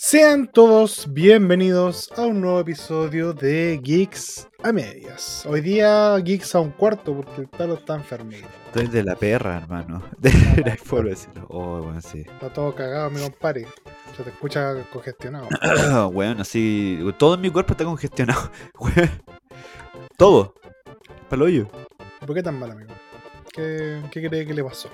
Sean todos bienvenidos a un nuevo episodio de Geeks a medias. Hoy día Geeks a un cuarto porque el talo está enfermito. Estoy de la perra, hermano. De la forma de decirlo. Oh, bueno, sí. Está todo cagado, mi compadre. Se te escucha congestionado. Weón, así. Todo en mi cuerpo está congestionado. Todo. Para hoyo. ¿Por qué tan mal, amigo? ¿Qué, qué cree que le pasó?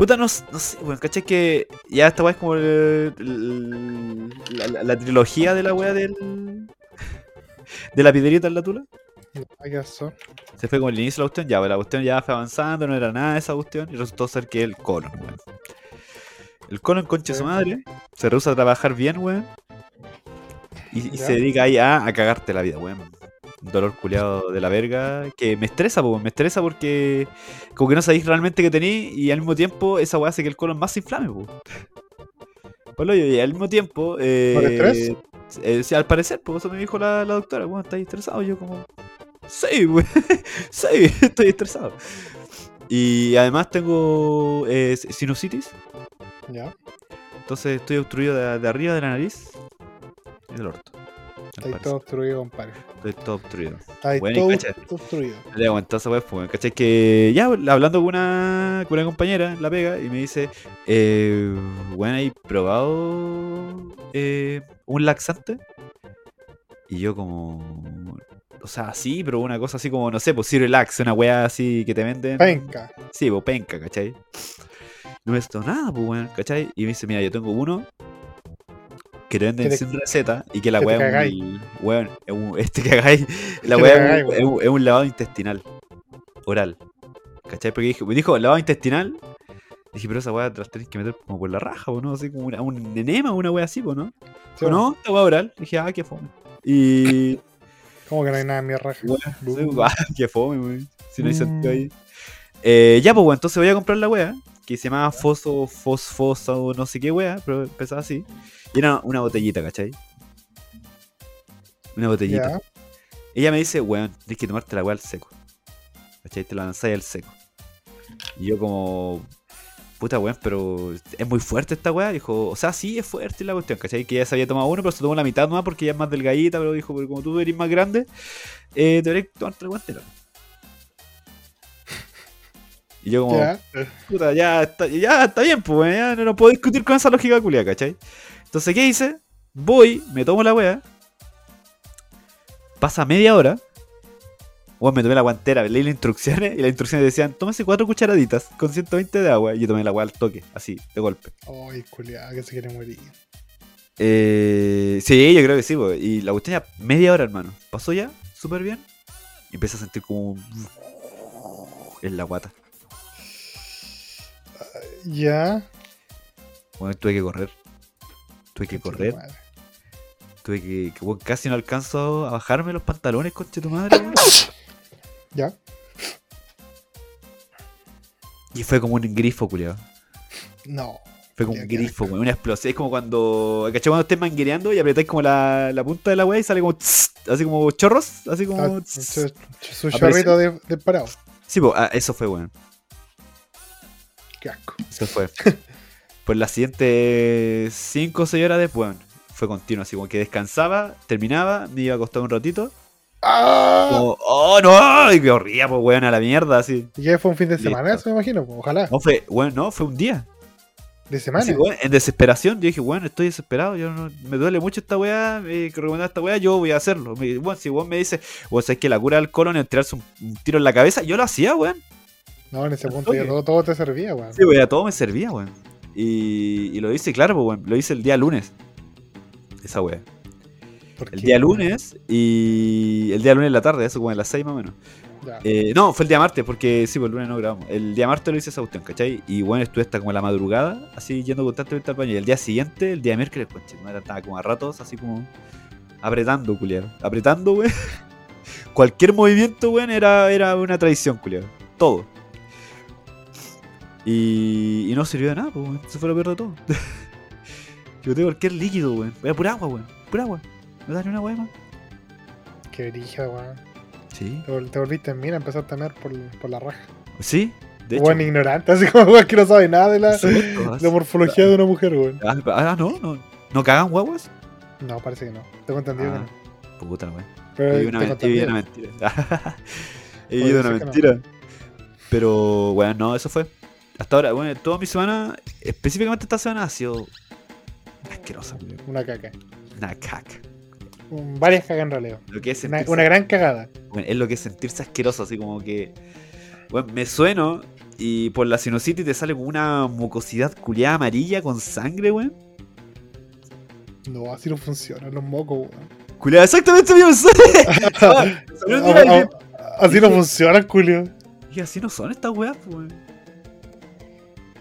Puta, no, no sé, weón, ¿cachai? Que ya esta weá es como el- el- la, la- la trilogía de la weá del. de la piedrita en la tula. ¿Qué pasó? Se fue como el inicio de la cuestión, ya, la cuestión ya fue avanzando, no era nada esa cuestión, y resultó ser que el colon, weón. El colon, concha su madre, se rehúsa a trabajar bien, weón. Y, se dedica ahí a, a cagarte la vida, weón. Dolor culiado de la verga que me estresa, pues, me estresa porque como que no sabéis realmente qué tenéis y al mismo tiempo esa weá hace que el colon más se inflame. Polo, y al mismo tiempo. Eh, ¿Por estrés? eh, sí, al parecer, pues eso me dijo la, la doctora, weón, ¿estáis estresado? Yo como. Sí, weón. sí, estoy estresado. Y además tengo eh, sinusitis. Ya. Entonces estoy obstruido de, de arriba de la nariz y del orto. Está todo obstruido, compadre. Estoy todo obstruido. Está Bueno, todo obstruido. Le aguantó esa weá, pues, ¿cachai? Que ya hablando con una, con una compañera, la pega, y me dice, eh, bueno, ¿hay probado eh, un laxante? Y yo como, o sea, sí, pero una cosa así como, no sé, pues Lax, una weá así que te venden. Penca. Sí, pues penca, ¿cachai? No me esto nada, pues, weón, ¿cachai? Y me dice, mira, yo tengo uno que te venden Que te- sin receta y que la weá es un, weón, es un- este cagáis, la weá es un- es, un, es un lavado intestinal, oral, ¿cachai? Porque dije, me dijo, lavado intestinal, dije, pero esa weá te la tenés que meter como por la raja, ¿o no? Así como una- un enema, una weá así, ¿o no? Sí, ¿O no? Esta weá oral, dije, ah, qué fome. Y... ¿Cómo que no hay nada en mi raja? Sí, ah, qué fome, weón. Si no hay sentido Mm. ahí. Eh, ya, pues, weón, entonces voy a comprar la wea. Que se llamaba Foso, Fosfosa o no sé qué wea, pero empezaba así. Y era una botellita, ¿cachai? Una botellita. Ella me dice, weón, tienes que tomarte la wea al seco. ¿Cachai? Te la lanzáis al seco. Y yo como... Puta weón, pero es muy fuerte esta weá. Dijo, o sea, sí es fuerte la cuestión, ¿cachai? Que ella se había tomado uno, pero se tomó la mitad nomás porque ella es más delgadita, pero dijo, pero como tú eres más grande, eh, deberías tomarte la weá entera. Y yo como, Ya. puta, ya está, ya está bien, pues, ya no, no puedo discutir con esa lógica culia, ¿cachai? Entonces, ¿qué hice? Voy, me tomo la wea. Pasa media hora. Weón, me tomé la guantera, leí las instrucciones y las instrucciones decían, tómese cuatro cucharaditas con 120 de agua. Y yo tomé la wea al toque, así, de golpe. Ay, culiada, que se quiere morir. Eh, sí, yo creo que sí, weón. Y la cuestión ya media hora, hermano. Pasó ya, súper bien. Y empecé a sentir como un... en la guata. Ya. Bueno, tuve que correr. Tuve que correr. Tuve que, casi no alcanzo a bajarme los pantalones, conche tu madre. weón. Ya. Y fue como un grifo, culiado. No. Fue como un grifo, weón, una explosión. Es como cuando. ¿Cachai? Cuando estés manguereando y apretáis como la, la punta de la weá y sale como. tss, así como chorros. Así como. Ah, tss. su, su chorrito de, de parado. Sí, pues, ah, eso fue, weón. Qué asco. Eso fue. pues las siguientes 5 o 6 horas después, weón, fue continuo. Así como que descansaba, terminaba, me iba a acostar un ratito. ¡Ah! Como, oh no, y me corría, pues, weón, a la mierda, así. ¿Y qué fue un fin de Listo. semana? Eso me imagino. pues, Ojalá. No fue, weón, no, fue un día. De semana. Así, en desesperación, yo dije, bueno, estoy desesperado, yo no, me duele mucho esta weá, me que recomendar esta weá, yo voy a hacerlo. Me, weón, si weón me dice, weón, sabes que la cura del colon es tirarse un, un tiro en la cabeza, yo lo hacía, weón. No, en ese Al punto ya todo, todo te servía, weón. Sí, weón, a todo me servía, weón. Y, y lo hice, claro, pues, weón, lo hice el día lunes. Esa weá. Porque- El día lunes y el día lunes en la tarde, eso como en las 6 más o menos. Eh, no, fue el día martes, porque sí, pues el lunes no grabamos. El día martes lo hice esa cuestión, ¿cachai? Y bueno, estuve hasta como la madrugada, así yendo constantemente al baño. Y el día siguiente, el día miércoles, conche, no estaba como a ratos, así como apretando, culiado. Apretando, weón. Cualquier movimiento, weón, era, era una traición, culiado. Todo. Y, y no sirvió de nada, pues, weón. Se fue lo peor de todo. Yo tengo cualquier líquido, weón. Era pura agua, weón. Pura agua. ¿No da ni una weá más? Qué brija, weón. Sí. Te, vol- te volviste en mira, empezaste a mear por, por la raja. Sí, de hecho. Weón ignorante, así como weón que no sabe nada de la, Exacto, la morfología de una mujer, weón. Ah, ah, no, no. ¿No cagan guaguas? No, parece que no. Tengo entendido Ah, que no. puta, weón. Pero He vivido una, mentira. he vivido una mentira. Pero, bueno, no, eso fue. Hasta ahora, bueno, toda mi semana, específicamente esta semana, ha sido asquerosa. Una caca. Una caca. Varias cagas en realidad. Lo que es Una, gran cagada. bueno, es lo que es sentirse asqueroso, así como que. Bueno, me sueno y por la sinusitis te sale como una mucosidad culiada amarilla con sangre, weón. No, así no funcionan los mocos, weón. Culiada, exactamente y ah, Así no funcionan, Julio. dije, así no son estas weas, pues, weón.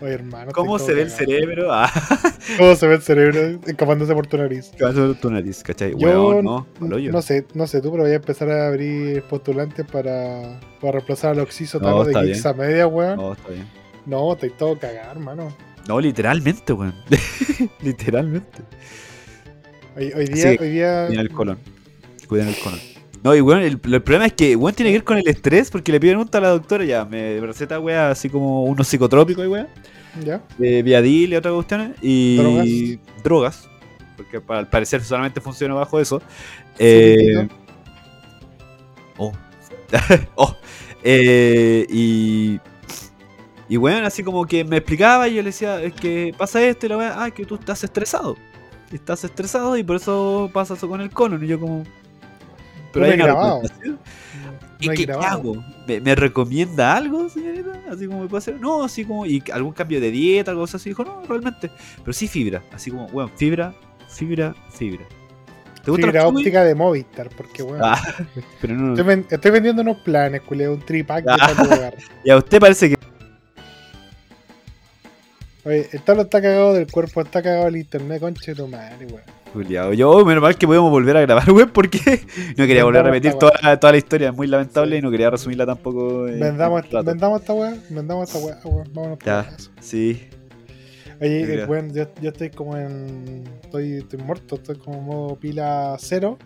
Oye, hermano. ¿Cómo se ve el cerebro? Ah, ¿Cómo se ve el cerebro escapándose por tu nariz? ¿qué vas a ver tu nariz, cachai? Yo no, no sé, no sé tú, pero voy a empezar a abrir postulantes para, para reemplazar al Oxiso No, de está Geeks a media, weón. No, No, está bien. estoy todo cagado, hermano. No, literalmente, weón. literalmente. Hoy, hoy día, hoy día. Cuiden el colon. Cuiden el colon. No, y weón, el, el problema es que weón tiene que ver con el estrés porque le piden un a la doctora ya, me receta weá así como unos psicotrópicos y weá, ¿Ya? de Viadil y otras cuestiones, y drogas. porque al parecer solamente funciona bajo eso. Eh, oh. oh. Eh, y. Y bueno, así como que me explicaba y yo le decía, es que pasa esto y la weá, ah, que tú estás estresado. Estás estresado y por eso pasa eso con el colon. Y yo como. No he una grabado. ¿Y No qué, hago? ¿Me, me recomienda algo, señorita? Así como me puede hacer. No, así como. ¿Y algún cambio de dieta, algo así? Dijo, no, realmente. Pero sí fibra. Así como, bueno, fibra, fibra, fibra. ¿Te gusta Fibra óptica de Movistar, porque, weón. Ah, pero no. Estoy, ven- estoy vendiendo unos planes, culeo, un tripack de Ah. lugar. Y a usted parece que. Oye, el talo está cagado del cuerpo, está cagado el internet, conche de tu madre, weón. Juliado. Yo, menos mal que podemos volver a grabar, web, porque no quería volver a repetir toda, la- toda la historia. Es muy lamentable y no quería resumirla tampoco. en Vendamos, vendamos esta weá, vendamos esta weá, weón. Vámonos por Ya. eso. Sí. Oye, eh, weón, yo, yo estoy como en. Estoy, estoy muerto, estoy como en modo pila cero.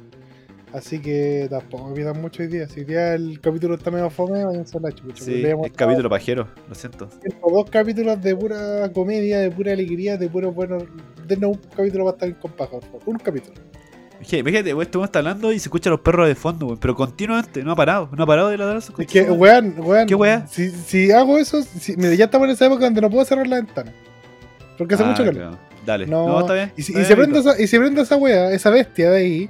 Así que tampoco me pidan mucho hoy día. Si hoy día el capítulo está medio fome, váyanse a la chucha. Sí, Le hemos es capítulo pajero, lo siento. Dos capítulos de pura comedia, de pura alegría, de puro bueno. Denos un capítulo para estar con paja. Un capítulo. Imagínate, weón, este weón está hablando y se escuchan los perros de fondo, weón, pero continuamente, no ha parado, no ha parado de ladrar Es que, weón, weón. ¿Qué weá? Si, si hago eso, si, mira, ya estamos en esa época donde no puedo cerrar la ventana. Porque hace Ah, mucho calor. claro. Dale, No, no, está bien. Y si, y se prende esa, y se prende esa wea, esa bestia de ahí,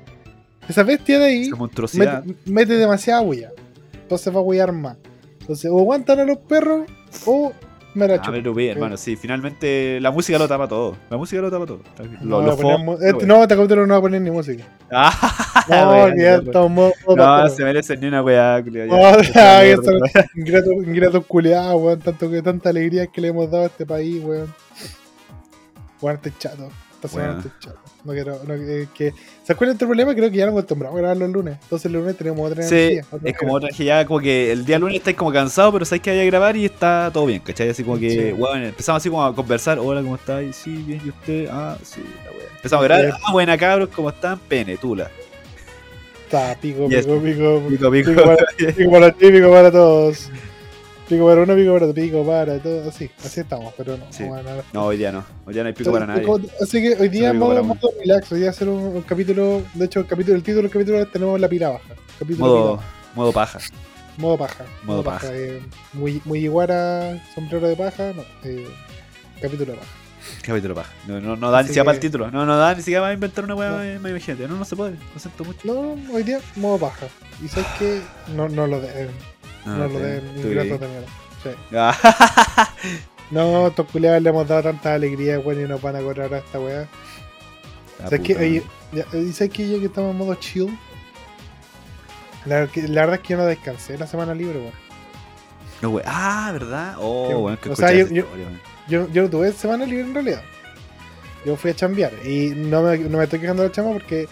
esa bestia de ahí, mete, mete demasiada huella. Entonces va a huear más. Entonces, o aguantan a los perros, o me la Ah, chupan. pero bien, hermano, sí, finalmente la música lo tapa todo. La música lo tapa todo. No, Lo, lo poner lo este, no, este capítulo no va a poner ni música. Ah, No, weón, que estamos modo- No, se merecen ni una weá. No, ingratos ingratos culiados, weón. Tanto que tanta alegría que le hemos dado a este país, weón. Weón, estoy chato. Chato. No quiero, no, eh, que, ¿Se acuerdan del problema? Creo que ya nos acostumbramos a grabar los lunes. Entonces el lunes tenemos otra Sí, energía. otra es como otra que ya como que el día lunes estáis como cansado, pero sabéis que vaya a grabar y está todo bien, ¿cachai? Así como que, Sí. weón, empezamos así como a conversar, hola, ¿cómo estáis? Sí, bien, ¿y usted? Ah, sí, la weá. Empezamos a grabar, Eh. ah, buena cabros, ¿cómo están? Pene, tula. Está, pico, Yes. pico, pico, Pico, pico. Pico para, pico para ti, pico para todos. Pico para uno, pico para otro, pico para todos. Así, así estamos, pero no. Sí. No, hoy día no, hoy día no hay pico para nadie. Así que hoy día modo, modo relax, hoy día hacer un, un capítulo, de hecho el capítulo, el título del capítulo tenemos la pila baja. Capítulo Modo, pila modo paja. modo paja. modo paja. eh, muy, muy iguara, sombrero de paja, no, eh, capítulo de paja. Capítulo paja. No, no, no da ni siquiera para el título. No, no da ni siquiera para inventar una weá, No. imagínate. No, no se puede. Lo siento mucho. No, hoy día modo paja. Y sabes que no, no lo den, no, lo den, ingratos de mierda. Sí. Ah, No, estos culiados le hemos dado tanta alegría, weón, y nos van a cobrar a esta weá. la ¿Sabes qué? puta Oye, madre. ya, ¿y ¿sabes que ya que estamos en modo chill? La, que- la verdad es que yo no descansé la semana libre, weón. No, wey. Ah, ¿verdad? Oh, Sí, weón, que o sea, yo- yo- historia, weón. Yo, yo no tuve semana libre en realidad. Yo fui a chambear. Y no me, no me estoy quejando de la chamba porque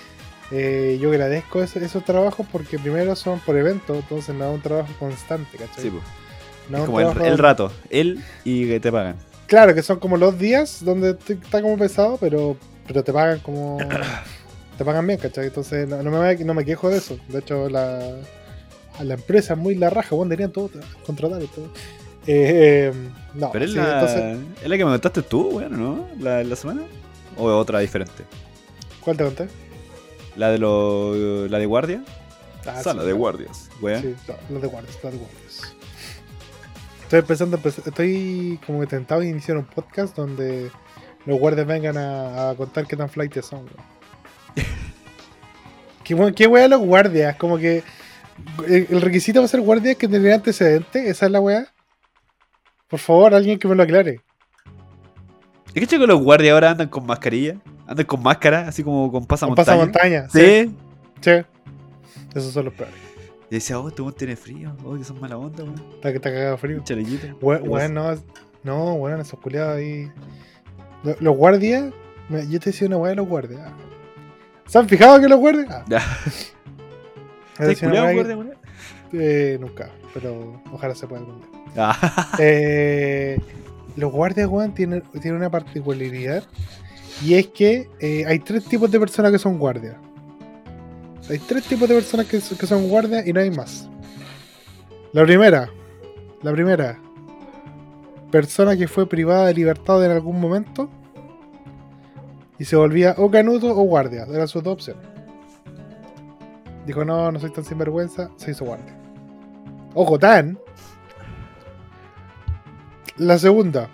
eh, yo agradezco eso- esos trabajos porque primero son por evento, entonces no es un trabajo constante, ¿cachai? Sí, pues. No es un como el, rato. Él y que te pagan. Claro, que son como los días donde está como pesado, pero, pero te pagan como. te pagan bien, ¿cachai? Entonces no, no me, no me quejo de eso. De hecho, la, a la empresa es muy la raja, bueno, deberían todo contratar y todo. Eh, eh, no, Pero es sí, la, entonces, es la que me contaste tú, weón, ¿no? La, la semana. ¿O otra diferente? ¿Cuál te conté? ¿La de los. la de guardia? Ah, Sala sí, de guardias, weón. Sí, la- de guardias, la de guardias. Estoy empezando, empe- estoy como que tentado de iniciar un podcast donde los guardias vengan a, a contar qué tan flight son, weón. ¿Qué, we- qué wea los guardias? Como que el, el requisito para ser guardia es que tener antecedentes, esa es la wea. Por favor, alguien que me lo aclare. ¿Es que que los guardias ahora andan con mascarilla? Andan con máscara, así como con Con pasamontaña. pasamontaña. Sí. Sí. Esos son los peores. Y decía, oh, este tiene frío. Oh, que son mala onda, weón. Está que está cagado frío. Chalequito. We- Weón, no, no, weón, esos culiados ahí. Lo- Los guardias, yo te decía una weá de los guardias. ¿Se han fijado que los guardias? Ah, Ya. te weá guardia, weón? eh, nunca, pero ojalá se pueda algún día. Ah, Eh, los guardias, weón, tienen, tienen una particularidad. Y es que eh, hay tres tipos de personas que son guardias. Hay tres tipos de personas que, son guardias y no hay más. La primera, la primera, persona que fue privada de libertad en algún momento y se volvía o canuto o guardia. Eran sus dos opciones. Dijo, no, no soy tan sinvergüenza, se hizo guardia. Ojo, tan. La segunda,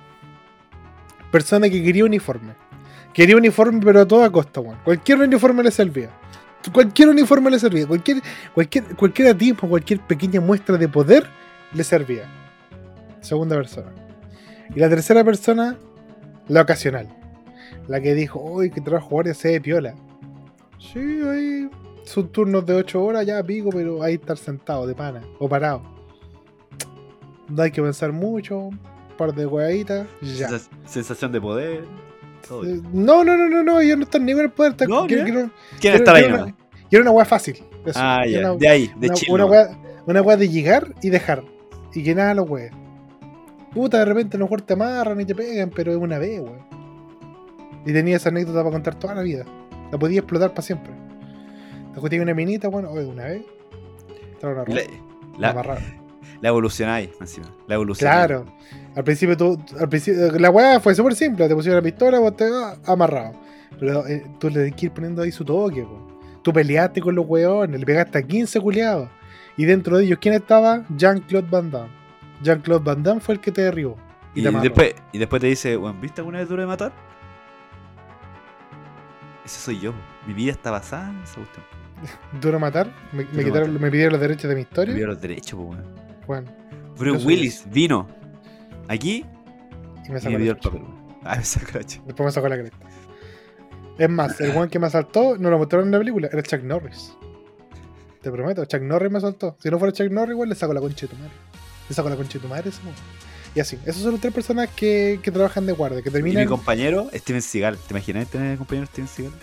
persona que quería uniforme. Quería uniforme, pero a toda costa, weón. Cualquier uniforme le servía. Cualquier uniforme le servía. Cualquier, cualquier, cualquier atismo, cualquier pequeña muestra de poder le servía. Segunda persona. Y la tercera persona, la ocasional. La que dijo, uy, que trabajo guardia se de piola. Sí, ahí. Son turnos de 8 horas, ya pico, pero ahí estar sentado de pana o parado. No hay que pensar mucho, un par de hueaditas, ya. sens- sensación de poder. Eh. No, no, no, no, no, yo no estoy ni el poder. está- No, quiero, quiero- ¿Quién quiero- está ahí una, quiero una hueá fácil. eso, Ah, ya. una- De ahí, de una, chill. una weá, una weá de llegar y dejar. Y que nada los weas. Puta, de repente a lo mejor te amarran y te pegan, pero es una vez, weón. Y tenía esa anécdota para contar toda la vida. La podía explotar para siempre. Te tenía una minita, bueno, oye, una vez. Entraron a robar, La, la, la evolucionáis, encima. La evolución. Claro. Al principio tú, al principio, la weá fue súper simple, te pusieron la pistola, vos te ah, amarrado. Pero eh, tú le tienes que ir poniendo ahí su toque, po. Tú peleaste con los weones, le pegaste a 15 culiados. Y dentro de ellos, ¿quién estaba? Jean-Claude Van Damme. Jean-Claude Van Damme fue el que te derribó. Y, Y, te después, y después te dice, weón, ¿viste alguna vez duro de matar? Ese soy yo. Mi vida está basada en esa cuestión. Duro matar, me, me quitaron, matar. me pidieron los derechos de mi Me historia. dio los derechos, po, weón. Bueno, Bruce Willis vino aquí y me y dio el papel. Ah, me sacó la chucha. Después me sacó la cresta. Es más, el weón que me asaltó no lo mostraron en la película, era Chuck Norris. Te prometo, Chuck Norris me asaltó. Si no fuera Chuck Norris, igual le saco la concha de tu madre. Le saco la concha de tu madre ese weón. Y así, esas son las tres personas que, que trabajan de guardia, que Y terminan. mi compañero, Steven Seagal. ¿Te imaginas tener el compañero Steven Seagal?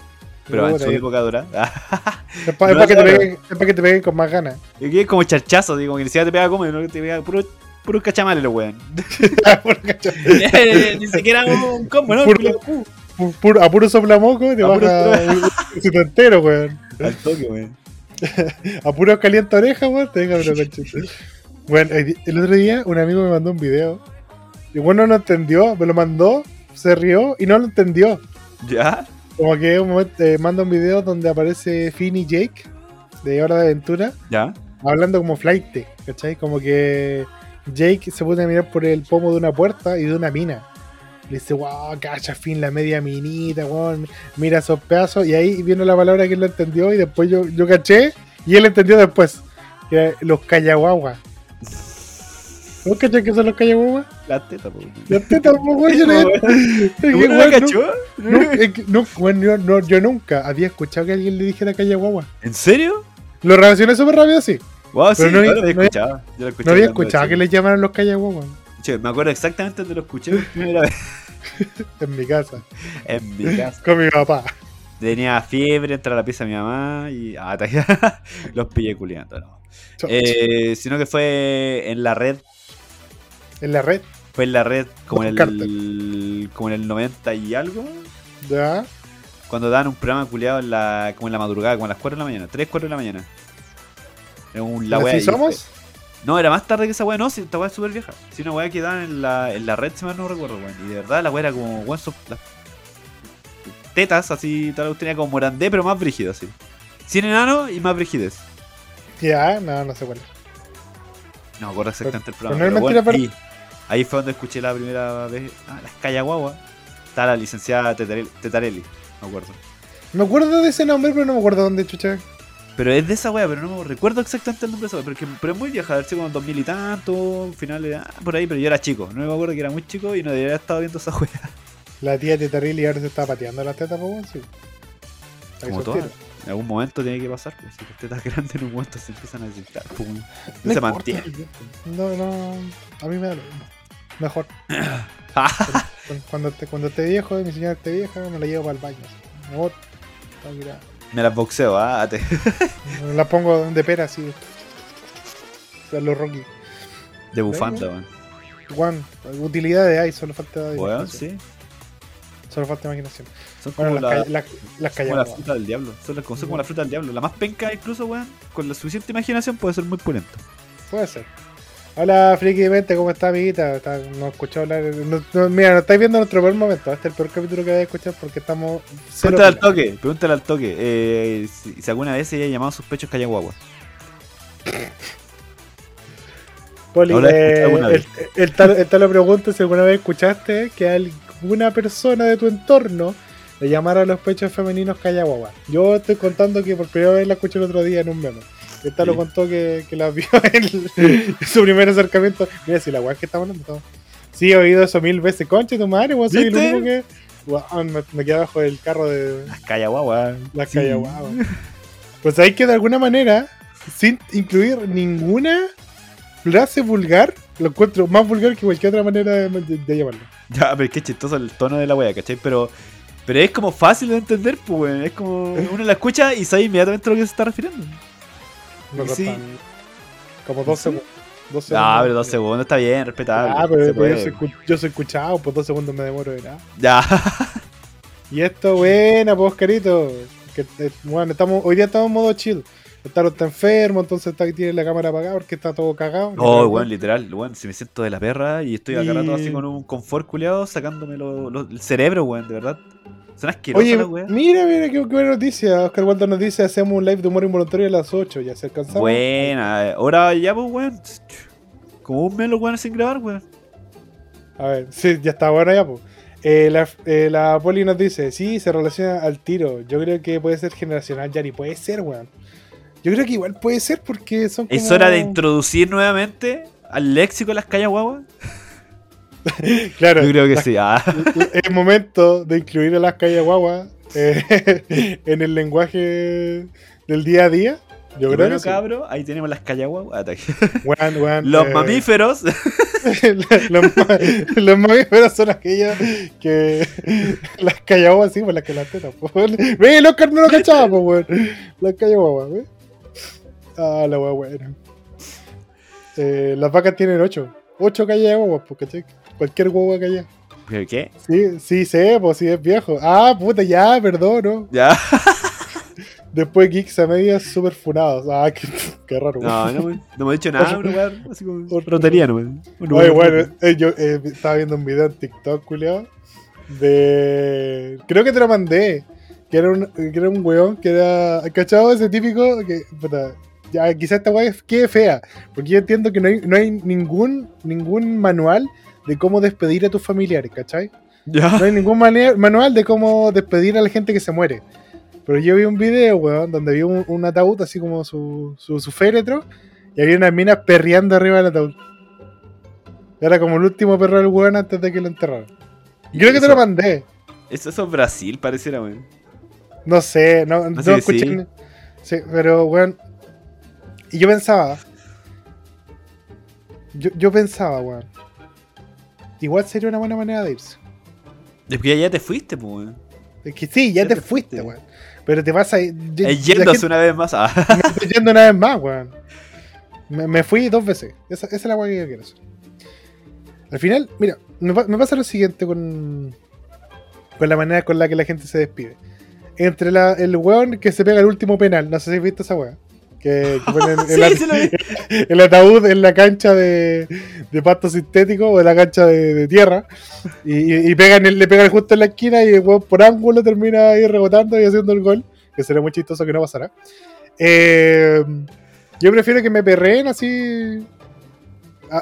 Pero en su y- época dorada. Es para No, que, claro. que te peguen con más ganas. Y que es como charchazo, digo, que ni siquiera te pega como, no te pega puro, puro cachamales, los weón. Ni siquiera un combo, ¿no? Puro- Pu- puro- a puro soplamoco te A puro baja un sitio entero, weón. Al toque, weón. A puro caliente oreja, weón, te deja pero. Bueno, el otro día un amigo me mandó un video. Y bueno, no entendió, me lo mandó, se rió y no lo entendió. ¿Ya? Como que un momento, eh, manda un video donde aparece Finn y Jake de Hora de Aventura ¿Ya? hablando como flight, ¿cachai? Como que Jake se pone a mirar por el pomo de una puerta y de una mina. Le dice, wow, cacha, Finn, la media minita, weón. Mira esos pedazos. Y ahí viene la palabra que él lo entendió y después yo, yo caché y él entendió después. Que los callaguaguas. ¿No cachai que son los callaguaguas? La teta, po. weón. Yo te tampoco, yo no- es que, ¿Tú no weón, la no- cachó? no, no, yo nunca había escuchado que alguien le dijera callaguagua. ¿En serio? Lo relacioné súper rápido, sí. Wow, sí, no yo había- lo. Yo lo escuché No había escuchado que le llamaran los callaguaguas Che, me acuerdo exactamente donde lo escuché por primera vez en mi casa, en mi casa. con mi papá. Tenía fiebre, entré a la pieza de mi mamá y ah, los pillé culiando. No. Eh, sino que fue en la red, En la red, fue en la red como en el, como en el 90 y algo, ya. cuando daban un programa culiado en la, como en la madrugada, como a las 4 de la mañana, 3, 4 de la mañana. Un, la ¿Así somos? fue- No, era más tarde que esa wea, no, si esta wea es súper vieja. Si una wea que daban en la, en la red, si mal no recuerdo, weón. Y de verdad la wea era como, weón, tetas, así, tal vez tenía como morandé, pero más brígido, así. Sin enano y más brigidez. Ya, no, no sé cuál. No me acuerdo exactamente el pero programa. no pero mentira, bueno, ahí, ahí fue donde escuché la primera vez. Ah, las Callaguagua. Está la licenciada Tetarelli, Tetarelli, me acuerdo. Me acuerdo de ese nombre, pero no me acuerdo dónde chucha. Pero es de esa wea, pero no me recuerdo exactamente el nombre de esa wea. Pero, que- pero es muy vieja, a ver si como en 2000 y tanto, finales, ah, por ahí, pero yo era chico. No me acuerdo que era muy chico y no debería haber estado viendo esa wea. La tía Tetarelli ahora se está pateando las tetas, pues, weón, sí. Como todas. En algún momento tiene que pasar, pues si las tetas grandes en un momento se empiezan a necesitar, pues, weón. No se mantiene. No, no, a mí me da lo mismo. Mejor. Cu- Cuando te, cuando esté viejo y mi señora esté vieja, me la llevo para el baño. así. Me las boxeo, ah, te- la pongo de pera así. A los Rocky. de bufanda, weón. Juan, utilidades hay, solo falta imaginación. sí. Solo falta imaginación. Son como Bueno, la, las, ca- las, las como la calladas. fruta del diablo. Son, las- son como la fruta del diablo. La más penca, incluso, weón, con la suficiente imaginación puede ser muy pulento. Puede ser. Hola, Friki de Mente, ¿cómo está, amiguita? Está- no escuchado hablar. no- no, mira, no estáis viendo nuestro peor momento. Este es el peor capítulo que vais a escuchar porque estamos. Pregúntale al toque, pregúntale al toque. Eh, si, si alguna vez se haya llamado sus pechos Callaguagua. Poli, Ahora eh, el, vez. el tal, el tal lo pregunto si alguna vez escuchaste que alguna persona de tu entorno le llamara a los pechos femeninos callaguagua. Yo estoy contando que por primera vez la escuché el otro día en un meme. El tal lo Sí. contó que, que la vio en, su primer acercamiento. Mira, si la weá que estamos hablando. estamos- Sí, he oído eso mil veces. Concha, tu madre, weón, soy el único que. Weón, me, me quedé abajo del carro de Las Callaguagua. las Sí. callaguaguas. Pues hay que de alguna manera, sin incluir ninguna frase vulgar, lo encuentro más vulgar que cualquier otra manera de, de- de llamarlo. Ya, pero es que chistoso el tono de la wea, ¿cachai? Pero, pero es como fácil de entender, pues. Es como uno la escucha y sabe inmediatamente a lo que se está refiriendo. No Sí. como dos ¿Sí? segundos. Dos Ah, pero dos segundos está bien, respetable. Ah, pero, se pero yo, soy, escu- yo soy escuchado, pues dos segundos me demoro de nada. Ya. Y esto, buena, pues, Oscarito. Que, eh, bueno, estamos, hoy día estamos en modo chill. El Taro está enfermo, entonces está, tiene la cámara apagada porque está todo cagado. Oh, weón, literal, weón, si me siento de la perra y estoy acá rato Y- así con un confort culeado, sacándome lo- lo- el cerebro, weón, de verdad. Son asquerosas Oye, weas. mira, mira, qué, qué buena noticia. Oscar Waldo nos dice, hacemos un live de humor involuntario a las 8, ya se alcanzamos. Buena, eh, ahora ya, pues, weón. Como un mes los weones sin grabar, weón. A ver, sí, ya está bueno ya, pues. Eh, la, eh, la Poli nos dice, sí, se relaciona al tiro. Yo creo que puede ser generacional, Yari. Puede ser, weón. Yo creo que igual puede ser porque son como... Es hora de introducir nuevamente al léxico de las callaguaguas. Claro, Yo creo que sí. Ah. es momento de incluir a las calles guagua eh, en el lenguaje del día a día. Yo creo bueno, que sí. cabro, ahí tenemos las weón, Los eh, mamíferos. los, ma- los mamíferos son aquellos que las callaguas sí, pues las que las tetas. po. Ve, el Oscar no lo cachaba, pues, weón. Las callaguas, ¿ves? Ah, la weá. Eh, las vacas tienen ocho. Ocho callaguas, pues, ¿cachai? Cualquier guagua calla. ¿Pero qué? Sí, sí sé, pues sí es viejo. Ah, puta, ya, perdón, ¿no? Ya. Después geeks a medias super funados. Ah, qué, qué raro, weón. No, no, no hemos dicho nada, así como Otro- rotería. Una Oye, bueno, eh, yo eh, estaba viendo un video en TikTok, culiao, de... Creo que te lo mandé. Que era un, que era un weón que era... ¿Cachado? Ese típico que... puta, ya, quizás esta weá quede fea. Porque yo entiendo que no hay, no hay ningún, ningún manual de cómo despedir a tus familiares, ¿cachai? Ya. No hay ningún manual de cómo despedir a la gente que se muere. Pero yo vi un video, weón, donde vi un, un ataúd así como su, su, su féretro y había unas minas perreando arriba del ataúd. Era como el último perro del weón antes de que lo enterraran. Y creo que te lo mandé. Eso, es Brasil, pareciera, weón. No sé, no, no escuché. sí. Sí, pero weón. Y yo pensaba. Yo, yo pensaba, weón. Igual sería una buena manera de irse. Es que ya te fuiste, pues, weón. Es que sí, ya, Ya te, te fuiste, weón. Pero te vas a ir. la yéndose una vez más. Ah. me estoy yendo una vez más, weón. Me, me fui dos veces. Esa, esa es la weá que yo quiero hacer. Al final, mira, me pasa lo siguiente con, con la manera con la que la gente se despide. Entre la, el weón que se pega el último penal, no sé si has visto esa weá. Que, que ponen Sí, el, sí ataúd en la cancha de, de pasto sintético o en la cancha de, de tierra. Y, y- y pegan el- le pegan justo en la esquina y el weón por ángulo termina ahí rebotando y haciendo el gol. Que sería muy chistoso que no pasara. Eh, yo prefiero que me perreen así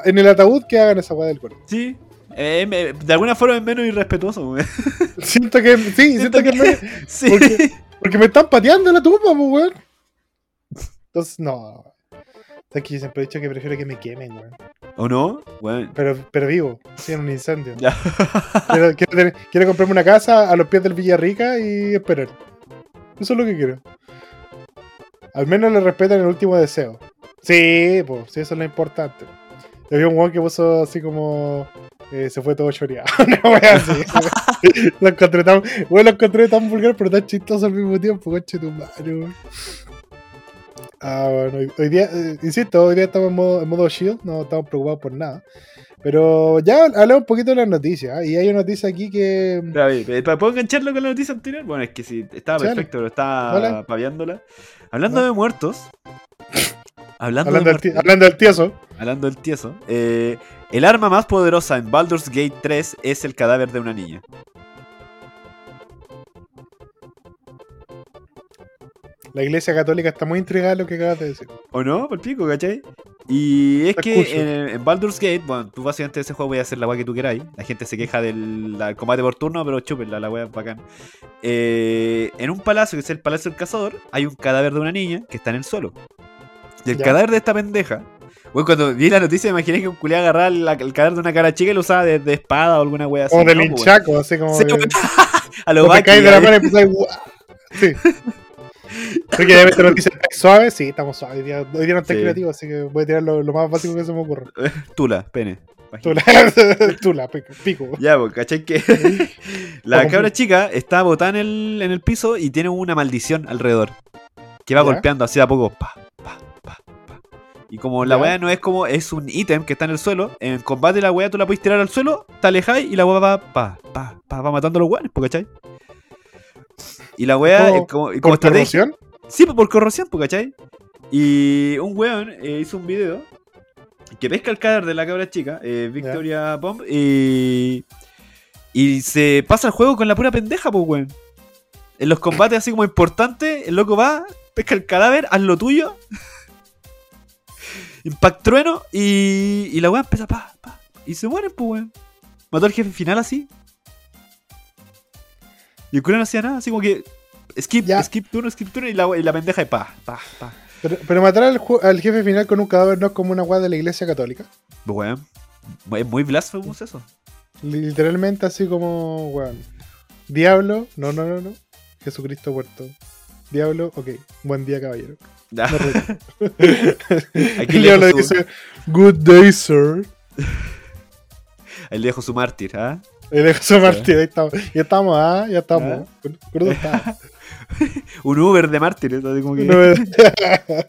en el ataúd que hagan esa weá del gol. Sí. Eh, me- de alguna forma es menos irrespetuoso. Siento que, sí, siento que, me- Sí. Porque- porque me están pateando la tumba, pues, weón. Entonces, no. Es que yo siempre he dicho que prefiero que me quemen, weón. ¿O no? Weón. Pero, pero vivo, sí, en un incendio. Quiero, quiero tener- quiero comprarme una casa a los pies del Villarrica y esperar. Eso es lo que quiero. Al menos le respetan el último deseo. Sí, pues, sí, eso es lo importante. Había un weón que puso así como. eh, se fue todo choreado. Una wea así. lo encontré tan. Weón, lo encontré tan vulgar, pero tan chistoso al mismo tiempo, coche tu madre, weón. Ah, bueno, hoy, día, eh, insisto, hoy día estamos en modo, en modo shield, no estamos preocupados por nada. Pero ya hablamos un poquito de las noticias. ¿ah? Y hay una noticia aquí que. Ve, ve, ¿Puedo engancharlo con la noticia anterior? Bueno, es que sí, estaba perfecto, pero estaba Dale. paviándola. Hablando de muertos. Hablando, Hablando, de muertos, hablando del tieso. hablando del tieso. eh, el arma más poderosa en Baldur's Gate 3 es el cadáver de una niña. La iglesia católica está muy intrigada de lo que acabas de decir. ¿O no? Por pico, ¿cachai? Y es que en, en Baldur's Gate, bueno, tú básicamente ese juego voy a hacer la weá que tú queráis. La gente se queja del la- combate por turno, pero chúpenla, la weá es bacán. Eh, en un palacio, que es el Palacio del Cazador, hay un cadáver de una niña que está en el suelo. Y el Ya. cadáver de esta pendeja. Bueno, cuando vi la noticia me imaginé que un culiado agarraba la- el cadáver de una cara chica y lo usaba de, de espada o alguna weá así. Como de ¿no? Linchaco, así como. De- weón. A lo como te caes de la mano y empiezas a. Sí. Porque suave, sí, estamos suaves. Hoy día, hoy día no está Sí. creativo, así que voy a tirar lo, lo más básico que se me ocurra. Tula, pene. Tú la, tú la pico. Ya, pues, ¿cachai? Que la cabra chica está botada en el, en el piso y tiene una maldición alrededor. Que va Ya. golpeando así de a poco. Pa, pa, pa, pa. Y como la weá no es como, es un ítem que está en el suelo, en combate la weá tú la puedes tirar al suelo, te alejáis y la weá va, pa, pa, pa, va matando a los weones, po, ¿cachai? Y la weá, ¿Por- eh, como, ¿Por estrategia. corrosión? Sí, pues por corrosión, pues, ¿cachai? Y un weón eh, hizo un video que pesca el cadáver de la cabra chica, eh, Victoria Bomb, y. Y se pasa el juego con la pura pendeja, pues, weón. En los combates así como importantes, el loco va, pesca el cadáver, haz lo tuyo. Impact trueno y. Y la weá empieza pa, pa. Y se muere, pues, weón. Mató al jefe final así. Y el culo no hacía nada, así como que. Skip, Ya. skip turno, skip turno y la, y la pendeja y pa, pa, pa. Pero, pero matar al, jefe final con un cadáver no es como una weá de la iglesia católica. Weón. Es muy blasfemo eso. Literalmente así como, weón. Diablo, no, no, no, no. Jesucristo muerto. Diablo, ok. Buen día, caballero. Ya. Me retiro. Aquí le dice, Good day, sir. Ahí le dejo su mártir, ¿ah? Y dejo su martillo, ahí estamos. Ya estamos, ah, ya estamos. Está. Un Uber de mártires, así como que.